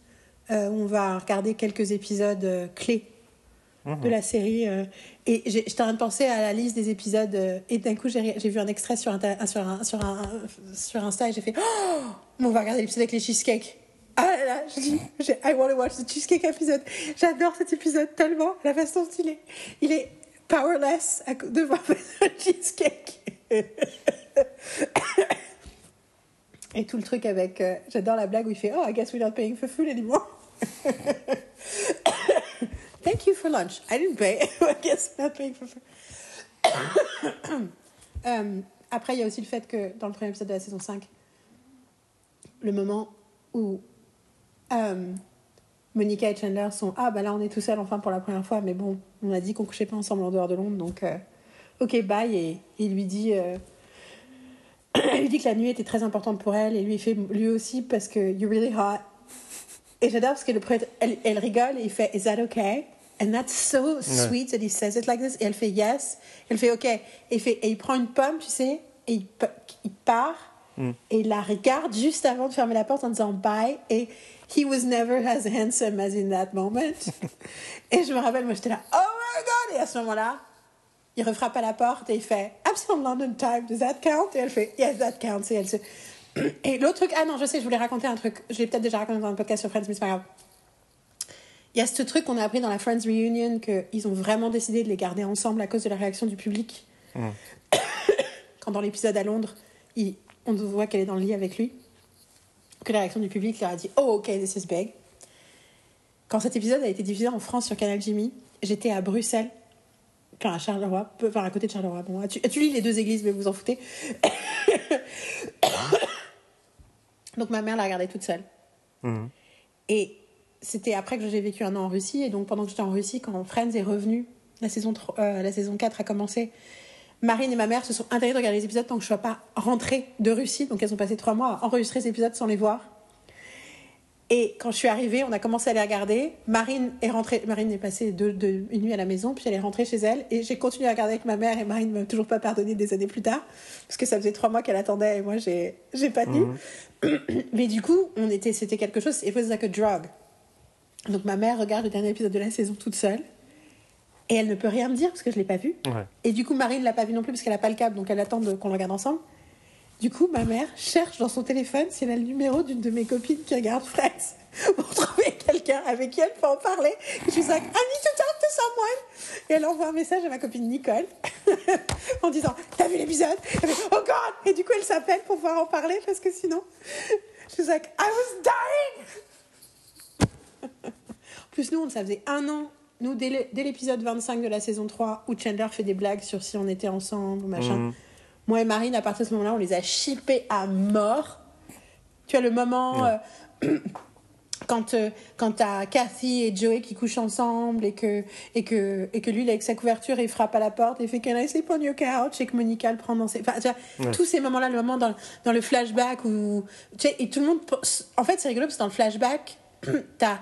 euh, où on va regarder quelques épisodes clés Mhm. de la série. et j'étais en train de penser à la liste des épisodes. et d'un coup, j'ai vu un extrait sur, sur, un, sur, un, sur Insta et j'ai fait Oh On va regarder l'épisode avec les cheesecakes. Ah là là, j'ai- I want to watch the cheesecake episode. J'adore cet épisode tellement, la façon dont il est. Il est powerless à devant le (laughs) cheesecake. (coughs) Et tout le truc avec. euh, J'adore la blague où il fait Oh, I guess we're not paying for food anymore. (coughs) Thank you for lunch. I didn't pay. (laughs) I guess we're not paying for food. Euh, (coughs) après, il y a aussi le fait que dans le premier épisode de la saison 5, le moment où euh, Monica et Chandler sont Ah, bah là, on est tout seul enfin pour la première fois, mais bon, on a dit qu'on couchait pas ensemble en dehors de Londres, donc euh, ok, bye. Et il lui dit. euh, (coughs) elle lui dit que la nuit était très importante pour elle et lui il fait lui aussi parce que you're really hot et j'adore parce que le prêtre elle, elle rigole et il fait is that okay? And that's so sweet that he says it like this et elle fait yes elle fait ok et il fait et il prend une pomme tu sais et il part et il la regarde juste avant de fermer la porte en disant bye et he was never as handsome as in that moment (laughs) et je me rappelle moi j'étais là oh my god et à ce moment là il refrappe à la porte et il fait I'm on London time, does that count? Et elle fait Yes, that counts. Et elle se. (clears throat) Et l'autre truc, ah non, je sais, je voulais raconter un truc. Je l'ai peut-être déjà raconté dans un podcast sur Friends, mais c'est pas grave. Il y a ce truc qu'on a appris dans la Friends Reunion qu'ils ont vraiment décidé de les garder ensemble à cause de la réaction du public. (coughs) Quand dans l'épisode à Londres, il- on voit qu'elle est dans le lit avec lui, que la réaction du public leur a dit Oh, ok, this is big. Quand cet épisode a été diffusé en France sur Canal Jimmy, j'étais à Bruxelles enfin à Charleroi, enfin à côté de Charleroi. Bon, tu, tu lis les deux églises, mais vous en foutez? (coughs) donc ma mère l'a regardée toute seule. Mhm. Et c'était après que j'ai vécu un an en Russie. Et donc pendant que j'étais en Russie, quand Friends est revenu, la saison, euh, la saison 4 a commencé, Marine et ma mère se sont interdits de regarder les épisodes tant que je ne sois pas rentrée de Russie. Donc elles ont passé trois mois à enregistrer ces épisodes sans les voir. Et quand je suis arrivée, on a commencé à les regarder. Marine est rentrée, Marine est passée une nuit à la maison, puis elle est rentrée chez elle. Et j'ai continué à regarder avec ma mère, et Marine ne m'a toujours pas pardonné des années plus tard, parce que ça faisait trois mois qu'elle attendait, et moi, j'ai, j'ai pas tenu. (clears throat) Mais du coup, on était, c'était quelque chose, it was like a drug. Donc ma mère regarde le dernier épisode de la saison toute seule, et elle ne peut rien me dire, parce que je l'ai pas vu. Ouais. Et du coup, Marine l'a pas vu non plus, parce qu'elle a pas le câble, donc elle attend qu'on le regarde ensemble. Du coup, ma mère cherche dans son téléphone si elle a le numéro d'une de mes copines qui regarde Friends (laughs) pour trouver quelqu'un avec qui elle peut en parler. Et je suis like, I need to talk to someone. Et elle envoie un message à ma copine Nicole (laughs) en disant, t'as vu l'épisode? Oh God Et du coup, elle s'appelle pour pouvoir en parler parce que sinon, je suis like, I was dying (laughs) En plus, nous, on- ça faisait un an, nous, dès l'épisode 25 de la saison 3, où Chandler fait des blagues sur si on était ensemble machin. Mhm. Moi et Marine, à partir de ce moment-là, on les a chippés à mort. Tu as le moment euh, (clears throat) quand, euh, quand t'as Cathy et Joey qui couchent ensemble et que, et, que, et que lui, il est avec sa couverture, il frappe à la porte et fait Can I sleep on your couch? et que Monica le prend dans ses. Enfin, tu vois, tous ces moments-là, le moment dans, dans le flashback où. Tu sais, et tout le monde. En fait, c'est rigolo parce que dans le flashback, (clears throat) t'as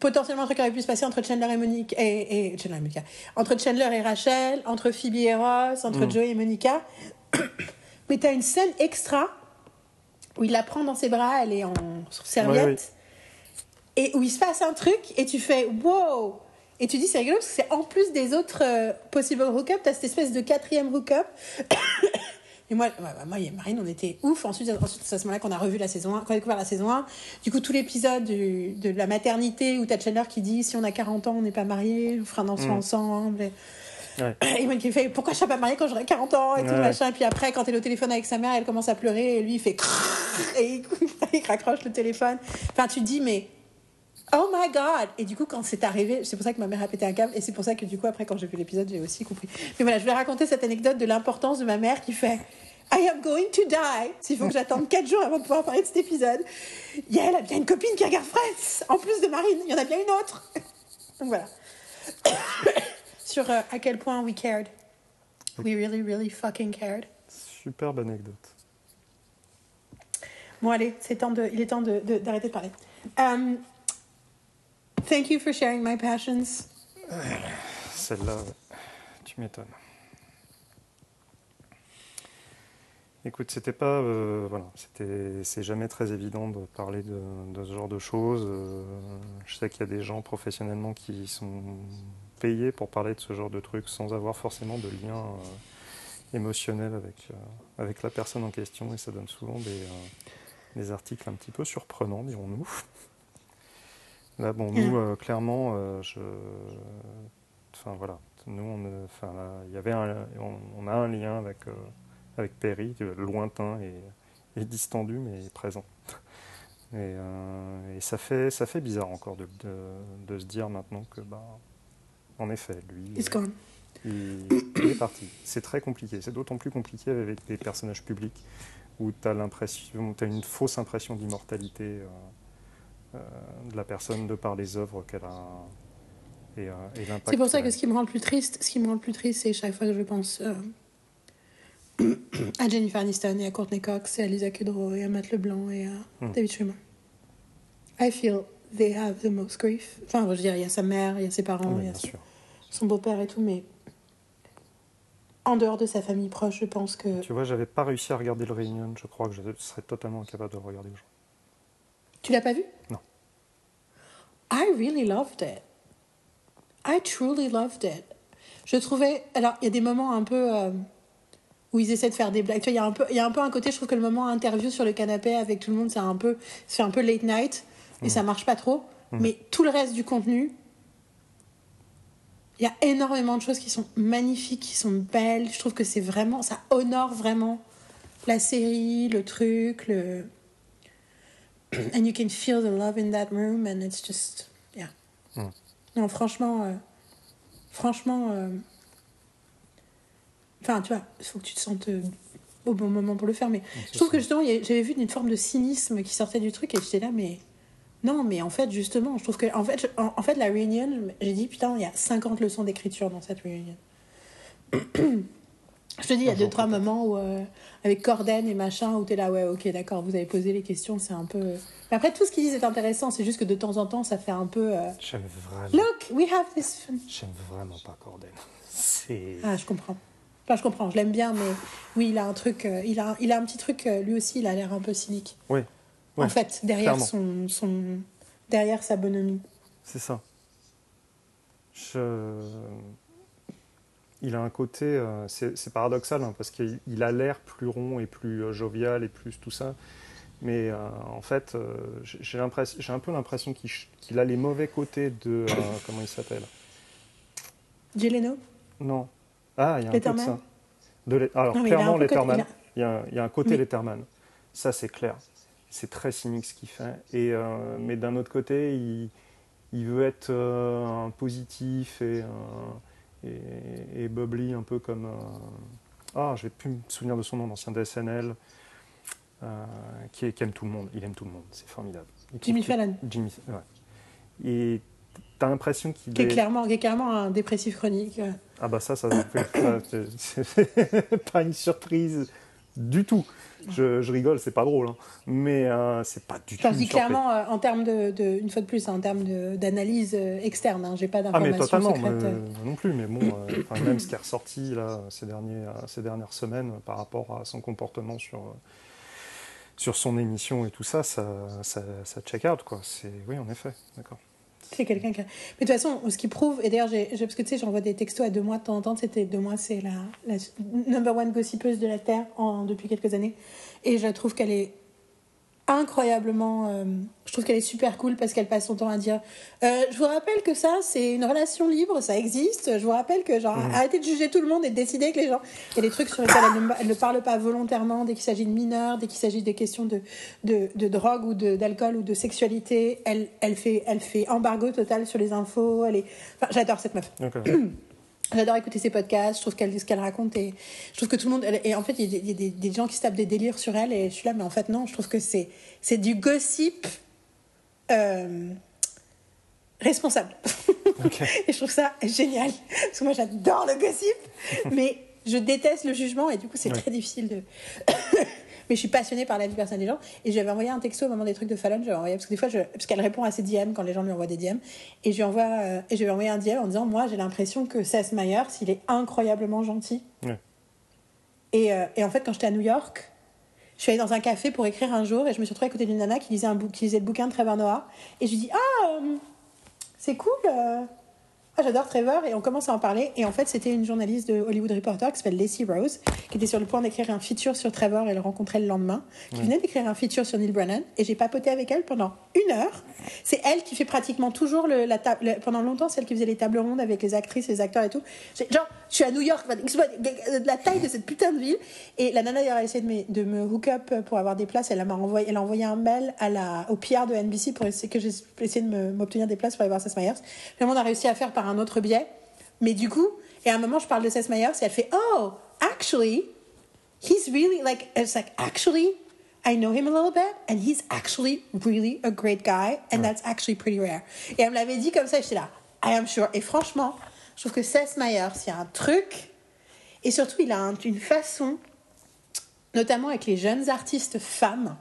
potentiellement un truc qui aurait pu se passer entre Chandler et Monica et, et Chandler et Monica. Entre Chandler et Rachel entre Phoebe et Ross entre Joey et Monica. (coughs) Mais t'as une scène extra où il la prend dans ses bras elle est en serviette Ouais, et où il se passe un truc et tu fais wow! Et tu dis, c'est rigolo parce que c'est en plus des autres euh, possible hookups, t'as cette espèce de quatrième hookup. Et moi, bah, moi et Marine, on était ouf. Ensuite, ensuite c'est à ce moment-là qu'on a revu la saison 1, qu'on a découvert la saison 1. Du coup, tout l'épisode de la maternité où t'as Chandler qui dit si on a 40 ans, on n'est pas mariés, on fera un enfant Mm. ensemble. Et, Ouais. (clears throat) et moi qui fait pourquoi je serais pas mariée quand j'aurai 40 ans et tout Ouais. machin. Et puis après, quand elle est au téléphone avec sa mère, elle commence à pleurer et lui il fait (laughs) et il, (laughs) il raccroche le téléphone. Enfin, tu te dis, mais Oh my god! Et du coup, quand c'est arrivé, c'est pour ça que ma mère a pété un câble, et c'est pour ça que du coup, après, quand j'ai vu l'épisode, j'ai aussi compris. Mais voilà, je vais raconter cette anecdote de l'importance de ma mère qui fait I am going to die! S'il faut que j'attende (laughs) 4 jours avant de pouvoir parler de cet épisode. Et elle a bien une copine qui regarde Friends, en plus de Marine, il y en a bien une autre. (laughs) Donc voilà. (coughs) Sur euh, à quel point we cared. We really, really fucking cared. Superbe anecdote. Bon, allez, c'est temps de, il est temps de- de- d'arrêter de, parler. Um, thank you for sharing my passions. Celle-là, tu m'étonnes. Écoute, c'était pas, euh, voilà, c'était, c'est jamais très évident de parler de, ce genre de choses. Euh, je sais qu'il y a des gens professionnellement qui sont payés pour parler de ce genre de trucs sans avoir forcément de lien euh, émotionnel avec euh, avec la personne en question, et ça donne souvent des des articles un petit peu surprenants, dirons-nous. Là, bon, nous, euh, clairement, euh, je, enfin voilà, nous, on, euh, enfin, là, y avait un, on, on a un lien avec euh, avec Perry, lointain et, et distendu, mais présent. Et, et ça fait ça fait bizarre encore de, de, de se dire maintenant que bah en effet lui il, il est parti. C'est très compliqué. C'est d'autant plus compliqué avec des personnages publics où tu as une fausse impression d'immortalité de la personne de par les œuvres qu'elle a et, euh, et l'impact. C'est pour ça que ce qui me rend le plus triste, ce qui me rend le plus triste, c'est chaque fois que je pense euh, (clears throat) à Jennifer Aniston et à Courtney Cox et à Lisa Kudrow et à Matt LeBlanc et à Hmm. David Schwimmer. I feel they have the most grief. Enfin, je veux dire, il y a sa mère, il y a ses parents, il y a son beau-père et tout, mais en dehors de sa famille proche, je pense que Tu vois, j'avais pas réussi à regarder le Réunion. Je crois que je serais totalement incapable de le regarder aujourd'hui. Tu l'as pas vu? Non. I really loved it. I truly loved it. Je trouvais. Alors, il y a des moments un peu. euh, où ils essaient de faire des blagues. Tu vois, il y, a un peu, il y a un peu un côté, je trouve que le moment interview sur le canapé avec tout le monde, c'est un peu, c'est un peu late night et ça marche pas trop. Mais tout le reste du contenu, il y a énormément de choses qui sont magnifiques, qui sont belles. Je trouve que c'est vraiment, ça honore vraiment la série, le truc, le. (clears throat) And you can feel the love in that room, and it's just, yeah. Mm. Non, franchement, euh, franchement, euh, enfin, tu vois, il faut que tu te sentes euh, au bon moment pour le faire. Mais je trouve que justement, j'avais vu une forme de cynisme qui sortait du truc, et j'étais là, mais non, mais en fait, justement, je trouve que, en fait, je- en, en fait, la réunion, j'ai dit, putain, il y a 50 leçons d'écriture dans cette réunion. (clears throat) Je te dis, il y a deux, trois moments où, euh, avec Corden et machin, où t'es là, ouais, ok, d'accord, vous avez posé les questions, c'est un peu. Mais après, tout ce qu'ils disent est intéressant, c'est juste que de temps en temps, ça fait un peu. euh, J'aime vraiment, Look, we have this. j'aime vraiment pas Corden. (laughs) C'est. Ah, je comprends. Enfin, je comprends, je l'aime bien, mais oui, il a un truc, euh, il, a, il a un petit truc, euh, lui aussi, il a l'air un peu cynique. Oui, en fait, derrière, son, son, derrière sa bonhomie. c'est ça. Je... Il a un côté, euh, c'est paradoxal hein, parce qu'il il a l'air plus rond et plus euh, jovial et plus tout ça, mais euh, en fait, euh, j'ai j'ai l'impression- j'ai un peu l'impression qu'il a les mauvais côtés de euh, (coughs) comment il s'appelle? Jay Leno Non, ah il y a un peu de Letterman? ça. De l'E- Alors Non, clairement côté- Letterman, il a- il y a, il y a un côté Mais- Letterman, ça c'est clair. C'est très cynique ce qu'il fait, et euh, mais d'un autre côté, il, il veut être euh, un positif et, euh, et, et bubbly un peu comme. euh, ah, je vais plus me souvenir de son nom, l'ancien DSNL, euh, qui, est- qui aime tout le monde. Il aime tout le monde, c'est formidable. Il Jimmy Fallon, Jimmy, ouais. Et t'as l'impression qu'il qui est, est. clairement, est clairement un dépressif chronique. Ah bah ça, ça, ça, (laughs) c'est pas une surprise du tout. Je, je rigole, c'est pas drôle, hein. mais euh, c'est pas du Enfin, tout je dis clairement, euh, en termes de, de- une fois de plus, en termes d'analyse euh, externe, hein, j'ai pas Ah mais d'informations totalement, moi, euh. non plus, mais bon, même ce qui est ressorti là, ces, derniers, ces dernières semaines par rapport à son comportement sur, sur son émission et tout ça, ça, ça, ça check out, quoi. C'est, oui, en effet, d'accord. C'est quelqu'un qui. Mais de toute façon, ce qui prouve, et d'ailleurs, j'ai, parce que tu sais, j'envoie des textos à deux mois de temps en temps, c'était deux mois, c'est la, la number one gossipeuse de la Terre depuis quelques années. Et je trouve qu'elle est incroyablement. euh, je trouve qu'elle est super cool parce qu'elle passe son temps à dire euh, Je vous rappelle que ça, c'est une relation libre, ça existe. Je vous rappelle que, genre, arrêtez de juger tout le monde et de décider que les gens. Il y a des trucs sur lesquels elle ne, elle ne parle pas volontairement dès qu'il s'agit de mineurs, dès qu'il s'agit des questions de, de, de drogue ou d'alcool ou de sexualité. Elle, elle, fait, elle fait embargo total sur les infos. Elle est... enfin, J'adore cette meuf. (clears throat) J'adore écouter ses podcasts, je trouve qu'elle, ce qu'elle raconte, et je trouve que tout le monde. elle- et en fait, il y a, des, des- des gens qui se tapent des délires sur elle, et je suis là, mais en fait, non, je trouve que c'est, c'est du gossip euh, responsable. (laughs) et je trouve ça génial. Parce que moi, j'adore le gossip, mais je déteste le jugement, et du coup, c'est Ouais. très difficile de. Mais je suis passionnée par la vie personnelle des gens, et je lui avais envoyé un texto au moment des trucs de Fallon, je lui avais envoyé, parce que des fois, je, parce qu'elle répond à ses DM quand les gens lui envoient des DM, et je lui envoie, euh, et je lui ai envoyé un DM en disant, moi, j'ai l'impression que Seth Meyers, il est incroyablement gentil. Ouais. Et, euh, et en fait, quand j'étais à New York, je suis allée dans un café pour écrire un jour et je me suis retrouvée à côté d'une nana qui lisait, un bou- qui lisait le bouquin de Trevor Noah. Et je lui dis Ah, euh, c'est cool. euh. Ah, j'adore Trevor. Et on commence à en parler. Et en fait, c'était une journaliste de Hollywood Reporter qui s'appelle Lacey Rose, qui était sur le point d'écrire un feature sur Trevor et le rencontrer le lendemain, qui venait d'écrire un feature sur Neil Brennan. Et j'ai papoté avec elle pendant une heure. C'est elle qui fait pratiquement toujours la table. le- Pendant longtemps, c'est elle qui faisait les tables rondes avec les actrices, les acteurs et tout. Genre, je suis à New York, la taille de cette putain de ville. Et la nana d'ailleurs a essayé de me, hook up pour avoir des places. Elle m'a envoyé, elle a envoyé un mail à la, au PR de NBC pour essayer que j'ai essayé de m'obtenir des places pour aller voir Seth Meyers. Finalement, on a réussi à faire par un autre biais. Mais du coup, et à un moment, je parle de Seth Meyers et elle fait Oh, actually, he's really like, it's like, actually, I know him a little bit and he's actually really a great guy and that's actually pretty rare. Et elle me l'avait dit comme ça, j'étais là, I am sure. Et franchement, je trouve que Seth Meyers, il y a un truc, et surtout, il a un- une façon, notamment avec les jeunes artistes femmes,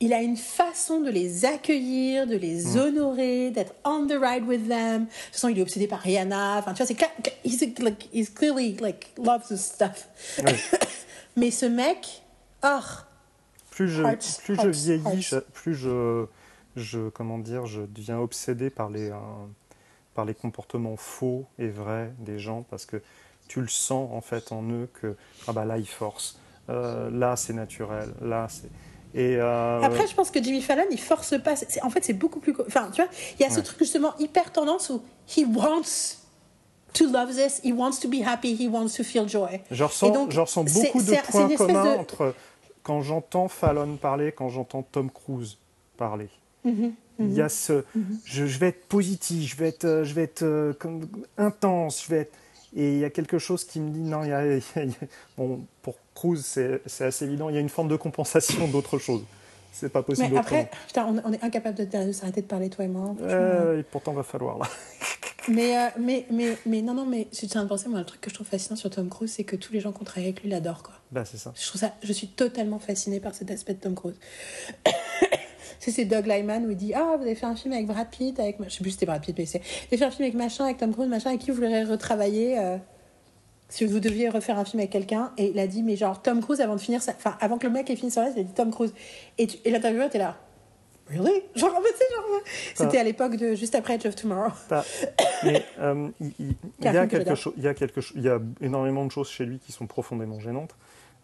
il a une façon de les accueillir, de les honorer, d'être on the ride with them. De toute façon, il est obsédé par Rihanna. Enfin, tu vois, c'est he's, like, he's clearly like loves this stuff. Oui. (coughs) Mais ce mec, oh, plus je, plus vieillis, plus je, je, comment dire, je deviens obsédé par les, euh, par les comportements faux et vrais des gens parce que tu le sens en fait en eux que ah bah là il force, Euh, là c'est naturel, là c'est et euh, Après, je pense que Jimmy Fallon, il force pas. C'est- en fait, c'est beaucoup plus. Enfin, tu vois, il y a ce truc justement hyper tendance où he wants to love this, he wants to be happy, he wants to feel joy. je ressens, donc, je ressens beaucoup de points communs de- entre quand j'entends Fallon parler, quand j'entends Tom Cruise parler. Mhm, Il y a ce, je, je vais être positif, je vais être, euh, je vais être euh, comme, intense, je vais être, et il y a quelque chose qui me dit non, il y a, (laughs) il y a- il y a- bon, pour Cruz c'est assez évident, il y a une forme de compensation d'autre chose. C'est pas possible Mais après, putain, on, on est incapable de, de s'arrêter de parler, toi et moi. Euh, et pourtant va falloir là. (laughs) Mais, euh, mais, mais, mais non, non, mais je tiens à penser, moi, le truc que je trouve fascinant sur Tom Cruise, c'est que tous les gens qui ont travaillé avec lui l'adorent, quoi. Bah c'est ça. Je trouve ça, je suis totalement fascinée par cet aspect de Tom Cruise. (coughs) c'est c'est Doug Lyman où il dit Ah, vous avez fait un film avec Brad Pitt, avec. Je sais plus si c'était Brad Pitt, mais c'est. Vous avez fait un film avec machin, avec Tom Cruise, machin, avec qui vous voudriez retravailler euh, si vous deviez refaire un film avec quelqu'un? Et il a dit Mais genre, Tom Cruise, avant de finir sa... Enfin, avant que le mec ait fini son reste, il a dit Tom Cruise. Et, tu- et l'intervieweur était là. Really? Genre, en fait, c'est genre. C'était à l'époque de juste après Edge of Tomorrow. Pas- (laughs) Mais euh, il, il- il Qui est un y a film que quelque j'adore. chose, il y a quelque chose, il y a énormément de choses chez lui qui sont profondément gênantes.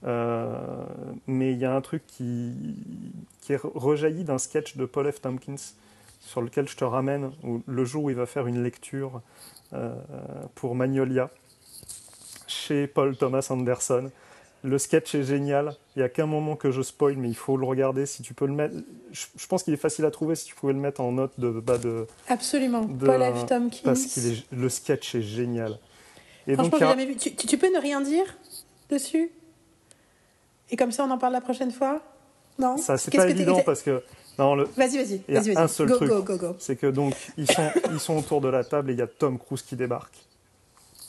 Euh, mais il y a un truc qui, qui est rejailli d'un sketch de Paul F. Tompkins sur lequel je te ramène où- le jour où il va faire une lecture euh, pour Magnolia chez Paul Thomas Anderson. Le sketch est génial. Il n'y a qu'un moment que je spoil, mais il faut le regarder. Si tu peux le mettre, je, pense qu'il est facile à trouver. Si tu pouvais le mettre en note de bas de, Absolument. de- Paul F. Tompkins. parce est, le sketch est génial. Et Franchement, donc, jamais vu. Tu, peux ne rien dire dessus? Et comme ça, on en parle la prochaine fois? Non? Ça c'est Qu'est-ce pas que évident parce que non, le, Vas-y, vas-y. a Vas-y, un seul Go, truc. go, go, go. c'est que donc ils sont, ils sont autour de la table et il y a Tom Cruise qui débarque.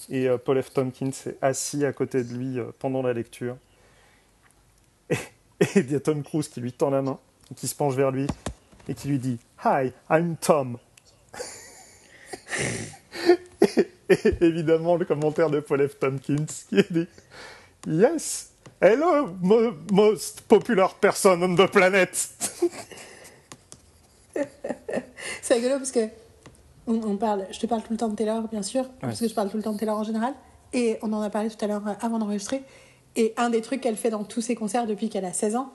Et euh, Paul F. Tompkins est assis à côté de lui euh, pendant la lecture. (laughs) Et il y a Tom Cruise qui lui tend la main, qui se penche vers lui et qui lui dit Hi, I'm Tom. (laughs) et, évidemment, le commentaire de Paul F. Tompkins qui dit Yes, hello, mo- most popular person on the planet. (laughs) C'est rigolo parce que on, on parle, je te parle tout le temps de Taylor, bien sûr, parce que je parle tout le temps de Taylor en général. Et on en a parlé tout à l'heure euh, avant d'enregistrer. Et un des trucs qu'elle fait dans tous ses concerts depuis qu'elle a 16 ans,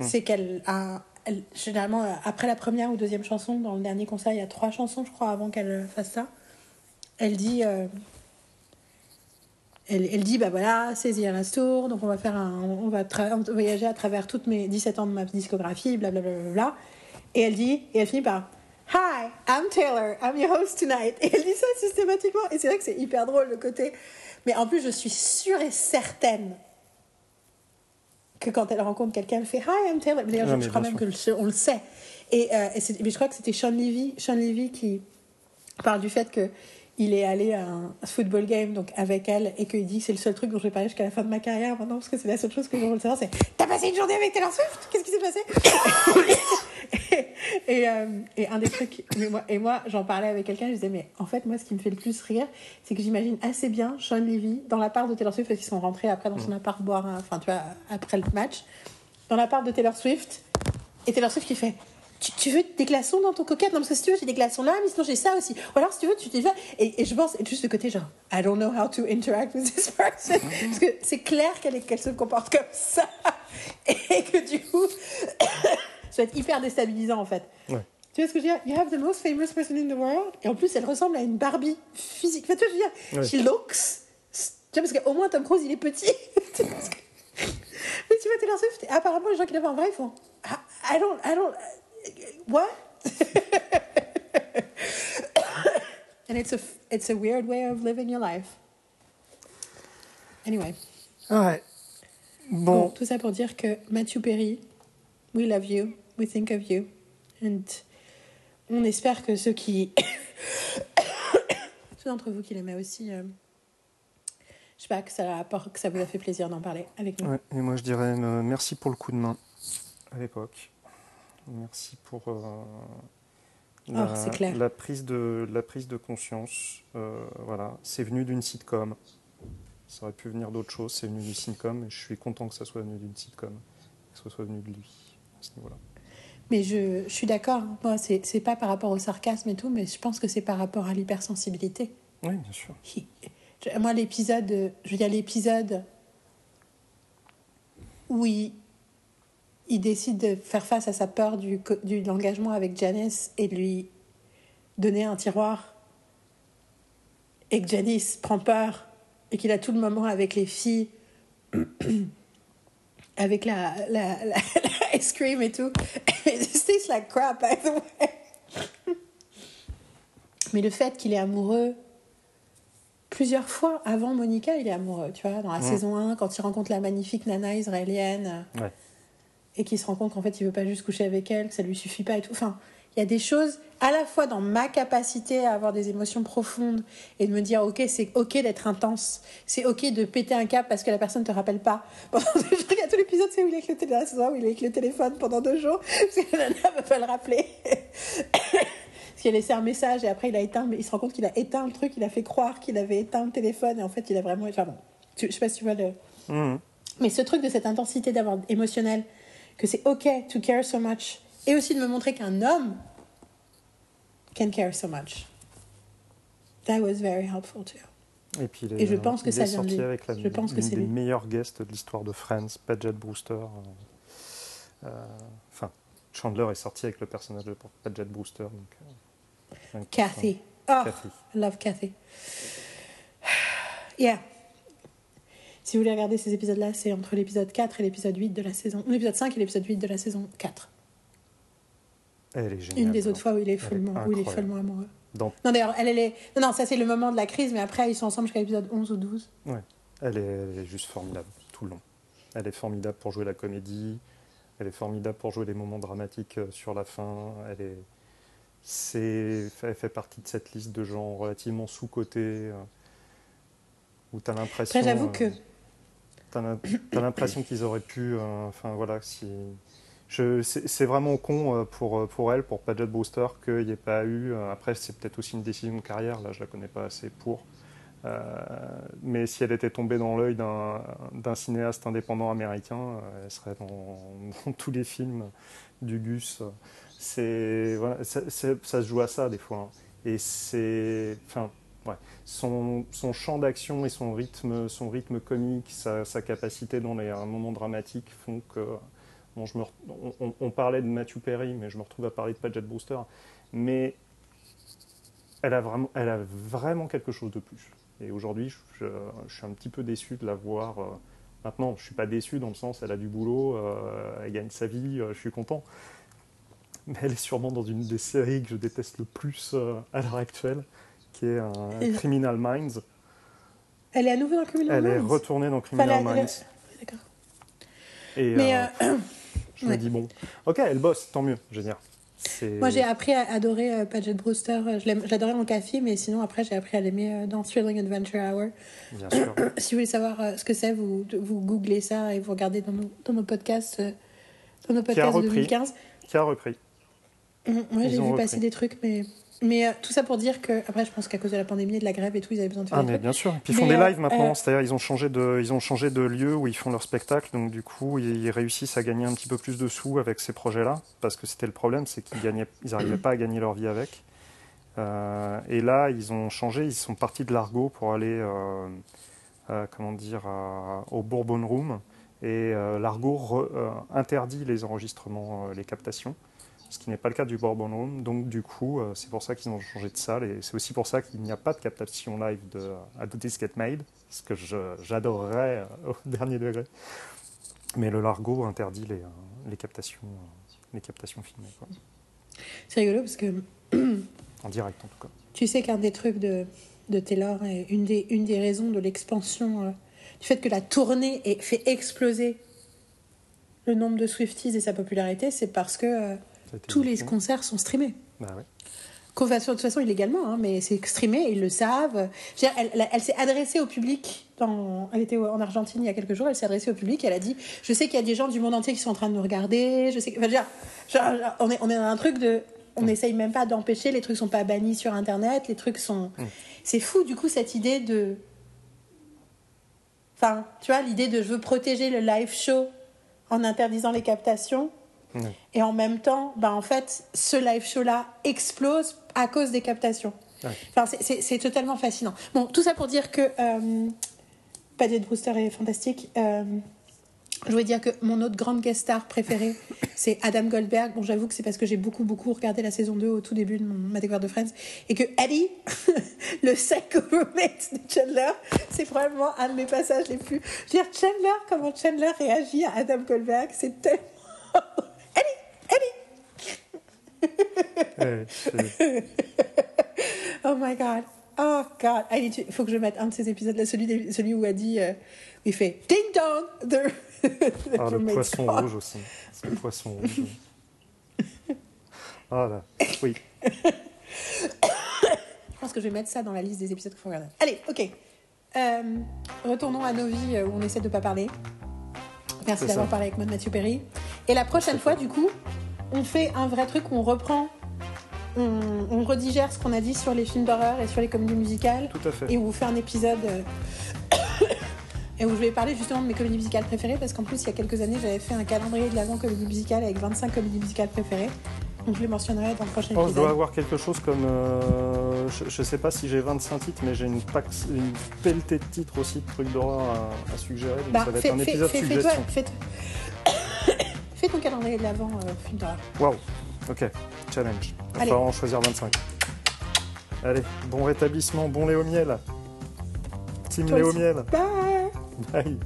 c'est qu'elle a. elle- généralement, euh, après la première ou deuxième chanson, dans le dernier concert, il y a trois chansons, je crois, avant qu'elle euh, fasse ça. Elle dit. euh, elle, elle dit, bah voilà, c'est The Last Tour, donc on va faire un, on va voyager à travers toutes mes 17 ans de ma discographie, blablabla. Bla, bla, bla. Et elle dit, et elle finit par Hi, I'm Taylor, I'm your host tonight. Et elle dit ça systématiquement. Et c'est vrai que c'est hyper drôle le côté. Mais en plus, je suis sûre et certaine que quand elle rencontre quelqu'un, elle fait Hi, I'm Taylor. D'ailleurs, je, crois même que le- sait. Et, euh, et mais je crois que c'était Sean Levy, Sean Levy qui parle du fait que il est allé à un football game donc avec elle et qu'il dit c'est le seul truc dont je vais parler jusqu'à la fin de ma carrière maintenant parce que c'est la seule chose que je veux savoir c'est t'as passé une journée avec Taylor Swift? Qu'est-ce qui s'est passé? (laughs) et, euh, et un des trucs mais moi, et moi j'en parlais avec quelqu'un je disais mais en fait moi ce qui me fait le plus rire c'est que j'imagine assez bien Sean Levy dans l'appart de Taylor Swift parce qu'ils sont rentrés après dans son appart boire enfin tu vois après le match dans l'appart de Taylor Swift et Taylor Swift qui fait tu, tu veux des glaçons dans ton coquette? Non, parce que si tu veux, j'ai des glaçons là, mais sinon j'ai ça aussi. Ou alors, si tu veux, tu t'y vas. Et, et je pense, et juste le côté genre, I don't know how to interact with this person. parce que c'est clair qu'elle qu'elle se comporte comme ça. (laughs) Et que du coup, ça va être hyper déstabilisant en fait. Ouais. Tu vois ce que je veux dire? You have the most famous person in the world. Et en plus, elle ressemble à une Barbie physique. Enfin, tu vois, je veux dire, she looks. Tu vois, parce qu'au moins Tom Cruise, il est petit. (laughs) Que- mais tu vois, Taylor Swift, apparemment, les gens qui la voient en vrai, ils font I I don't, I don't, what? (laughs) And it's a, it's a weird way of living your life. Anyway. Ouais. Bon, Bon, tout ça pour dire que Matthew Perry, we love you, we think of you, and on espère que ceux qui, (coughs) ceux d'entre vous qui l'aimaient aussi, euh, je sais pas que ça, apporte- que ça vous a fait plaisir d'en parler avec nous. ouais, et moi je dirais euh, merci pour le coup de main à l'époque. Merci pour euh, la, Oh, clair. la prise de la prise de conscience. Euh, voilà, c'est venu d'une sitcom. Ça aurait pu venir d'autre chose. C'est venu d'une sitcom et je suis content que ça soit venu d'une sitcom, que ce soit venu de lui à ce niveau-là. Mais je, je suis d'accord, hein. moi c'est c'est pas par rapport au sarcasme et tout, mais je pense que c'est par rapport à l'hypersensibilité. Oui, bien sûr. Moi, l'épisode, je veux dire, l'épisode où il, il décide de faire face à sa peur du, du, de l'engagement avec Janice et de lui donner un tiroir et que Janice prend peur et qu'il a tout le moment avec les filles, (clears throat) avec la, la, la, la ice cream et tout. (laughs) Tastes like crap, by the way. Mais le fait qu'il est amoureux plusieurs fois avant Monica, il est amoureux, tu vois, dans la Mm. saison 1, quand il rencontre la magnifique nana israélienne Ouais. et qu'il se rend compte qu'en fait il veut pas juste coucher avec elle, que ça lui suffit pas et tout. Enfin, il y a des choses à la fois dans ma capacité à avoir des émotions profondes et de me dire ok c'est ok d'être intense, c'est ok de péter un câble parce que la personne te rappelle pas. (laughs) Pendant, je regarde tout l'épisode, c'est où il est avec le téléphone, c'est où il est avec le téléphone pendant deux jours (laughs) parce que la nana va pas le rappeler. (laughs) Parce qu'il a laissé un message et après il a éteint, mais il se rend compte qu'il a éteint le truc, il a fait croire qu'il avait éteint le téléphone et en fait il a vraiment. Enfin bon, tu- je sais pas si tu vois le. Mhm. Mais ce truc de cette intensité d'avoir émotionnelle, que c'est ok to care so much, et aussi de me montrer qu'un homme can care so much. That was very helpful too. Et puis il est, Et je pense que ça vient de sorti lui. avec la, Je pense que une c'est des lui. meilleurs guests de l'histoire de Friends, Paget Brewster. euh, euh, Enfin, Chandler est sorti avec le personnage de Paget Brewster. Donc, euh, Kathy. Oh, Kathy. I love Kathy. (sighs) Yeah. Si vous voulez regarder ces épisodes-là, c'est entre l'épisode 4 et l'épisode 8 de la saison. L'épisode 5 et l'épisode 8 de la saison 4. Elle est géniale. Une des dedans. autres fois où il est follement, où il est follement amoureux. Dans- Non, d'ailleurs, elle, elle est. Non, non, ça c'est le moment de la crise, mais après, ils sont ensemble jusqu'à l'épisode 11 ou 12. elle, est, elle est juste formidable tout le long. Elle est formidable pour jouer la comédie. Elle est formidable pour jouer les moments dramatiques euh, sur la fin. Elle est, c'est, elle fait partie de cette liste de gens relativement sous-cotés euh, où tu as l'impression. Après, j'avoue euh, que. T'as l'impression qu'ils auraient pu. euh, Enfin voilà, si. C'est vraiment con euh, pour, euh, pour elle, pour Paget Brewster, qu'il n'y ait pas eu. euh, Après, c'est peut-être aussi une décision de carrière, là, je la connais pas assez pour. Mais si elle était tombée dans l'œil d'un cinéaste indépendant américain, elle serait dans, (laughs) tous les films du Gus. Voilà, ça, se joue à ça des fois. hein. Et c'est. Enfin, ouais. Son, son champ d'action et son rythme, son rythme comique, sa, sa capacité dans les un moment dramatique font que. Bon, je me, on, on, parlait de Matthew Perry, mais je me retrouve à parler de Paget Brewster. Mais elle a vraiment, elle a vraiment quelque chose de plus. Et aujourd'hui, je, je, suis un petit peu déçu de la voir. Euh, maintenant, je ne suis pas déçu dans le sens, elle a du boulot, euh, elle gagne sa vie, euh, je suis content. Mais elle est sûrement dans une des séries que je déteste le plus à l'heure actuelle, qui est Criminal Minds. Elle est à nouveau dans Criminal Minds Elle est retournée dans Criminal Minds. D'accord. Et Mais (clears throat) je me dis, bon, ok, elle bosse, tant mieux, je veux dire. Moi, j'ai appris à adorer euh, Paget Brewster. J'adorais mon café, mais sinon, après, j'ai appris à l'aimer euh, dans Thrilling Adventure Hour. Bien sûr. (clears throat) si vous voulez savoir euh, ce que c'est, vous, vous googlez ça et vous regardez dans nos, dans nos podcasts, dans nos podcasts de 2015. Qui a repris. Moi, j'ai vu passer des trucs, mais mais euh, tout ça pour dire que, après, je pense qu'à cause de la pandémie et de la grève et tout, ils avaient besoin de faire ah, mais bien sûr. Puis ils font des lives euh, maintenant, euh, c'est-à-dire ils ont changé de, ils ont changé de lieu où ils font leur spectacle, donc du coup, ils réussissent à gagner un petit peu plus de sous avec ces projets-là, parce que c'était le problème, c'est qu'ils gagnaient, ils n'arrivaient pas à gagner leur vie avec. et là, ils ont changé, ils sont partis de l'Argo pour aller, comment dire, au Bourbon Room, et l'Argo interdit les enregistrements, les captations ce qui n'est pas le cas du Bourbon. Donc du coup, euh, c'est pour ça qu'ils ont changé de salle et c'est aussi pour ça qu'il n'y a pas de captation live de Do This Get Made, ce que j'adorerais euh, (laughs) au dernier degré. Mais le Largo interdit les, euh, les captations, les captations filmées. C'est rigolo parce que... en direct en tout cas. (clears throat) Tu sais qu'un des trucs de, de Taylor est une des, une des raisons de l'expansion, du fait que la tournée ait fait exploser le nombre de Swifties et sa popularité, c'est parce que tous les concerts sont streamés. Bah ouais. De toute façon, illégalement, hein, mais c'est streamé, ils le savent. elle, elle, s'est adressée au public. Dans, elle était en Argentine il y a quelques jours. Elle s'est adressée au public. Elle a dit Je sais qu'il y a des gens du monde entier qui sont en train de nous regarder. Je sais on, est, on est dans un truc de. On mm. n'essaye même pas d'empêcher. Les trucs sont pas bannis sur Internet. Les trucs sont. Mm. C'est fou, du coup, cette idée de. Enfin, tu vois, l'idée de je veux protéger le live show en interdisant les captations. Et en même temps, bah, en fait, ce live show-là explose à cause des captations. Enfin, c'est totalement fascinant. Bon, tout ça pour dire que euh, Paddy Brewster est fantastique. Euh, je voulais dire que mon autre grande guest star préférée, (coughs) c'est Adam Goldberg. Bon, j'avoue que c'est parce que j'ai beaucoup, beaucoup regardé la saison 2 au tout début de ma découverte de Friends. Et que Eddie, (laughs) le psycho roommate de Chandler, c'est probablement un de mes passages les plus. Je veux dire, Chandler, comment Chandler réagit à Adam Goldberg, c'est tellement. (laughs) (laughs) oh my god. Oh god. Il faut que je mette un de ces épisodes là, celui, celui où elle dit, euh, il fait ding dong. (laughs) The, ah, le poisson rouge aussi. C'est le poisson rouge. Ah là, oui. je pense que je vais mettre ça dans la liste des épisodes qu'il faut regarder. Allez, ok. Euh, retournons à nos vies euh, où on essaie de ne pas parler. Merci d'avoir parlé avec moi de Mathieu Perry. Et la prochaine fois, du coup, on fait un vrai truc où on reprend, on, redigère ce qu'on a dit sur les films d'horreur et sur les comédies musicales. Tout à fait. Et où on fait un épisode. Euh, (coughs) et où je vais parler justement de mes comédies musicales préférées parce qu'en plus, il y a quelques années, j'avais fait un calendrier de l'avant comédie musicale avec 25 comédies musicales préférées. Donc je les mentionnerai dans le prochain épisode. Je dois avoir quelque chose comme. Euh, je, ne sais pas si j'ai 25 titres, mais j'ai une, une pelletée de titres aussi de trucs d'horreur à, suggérer. Donc bah, ça va être un épisode fais, suggestion. Fais, Fais ton calendrier de l'avant, euh, d'horreur. Waouh, ok, challenge. On va en choisir 25. Allez, bon rétablissement, bon Léo Miel. Team Léo Miel. Bye. Bye.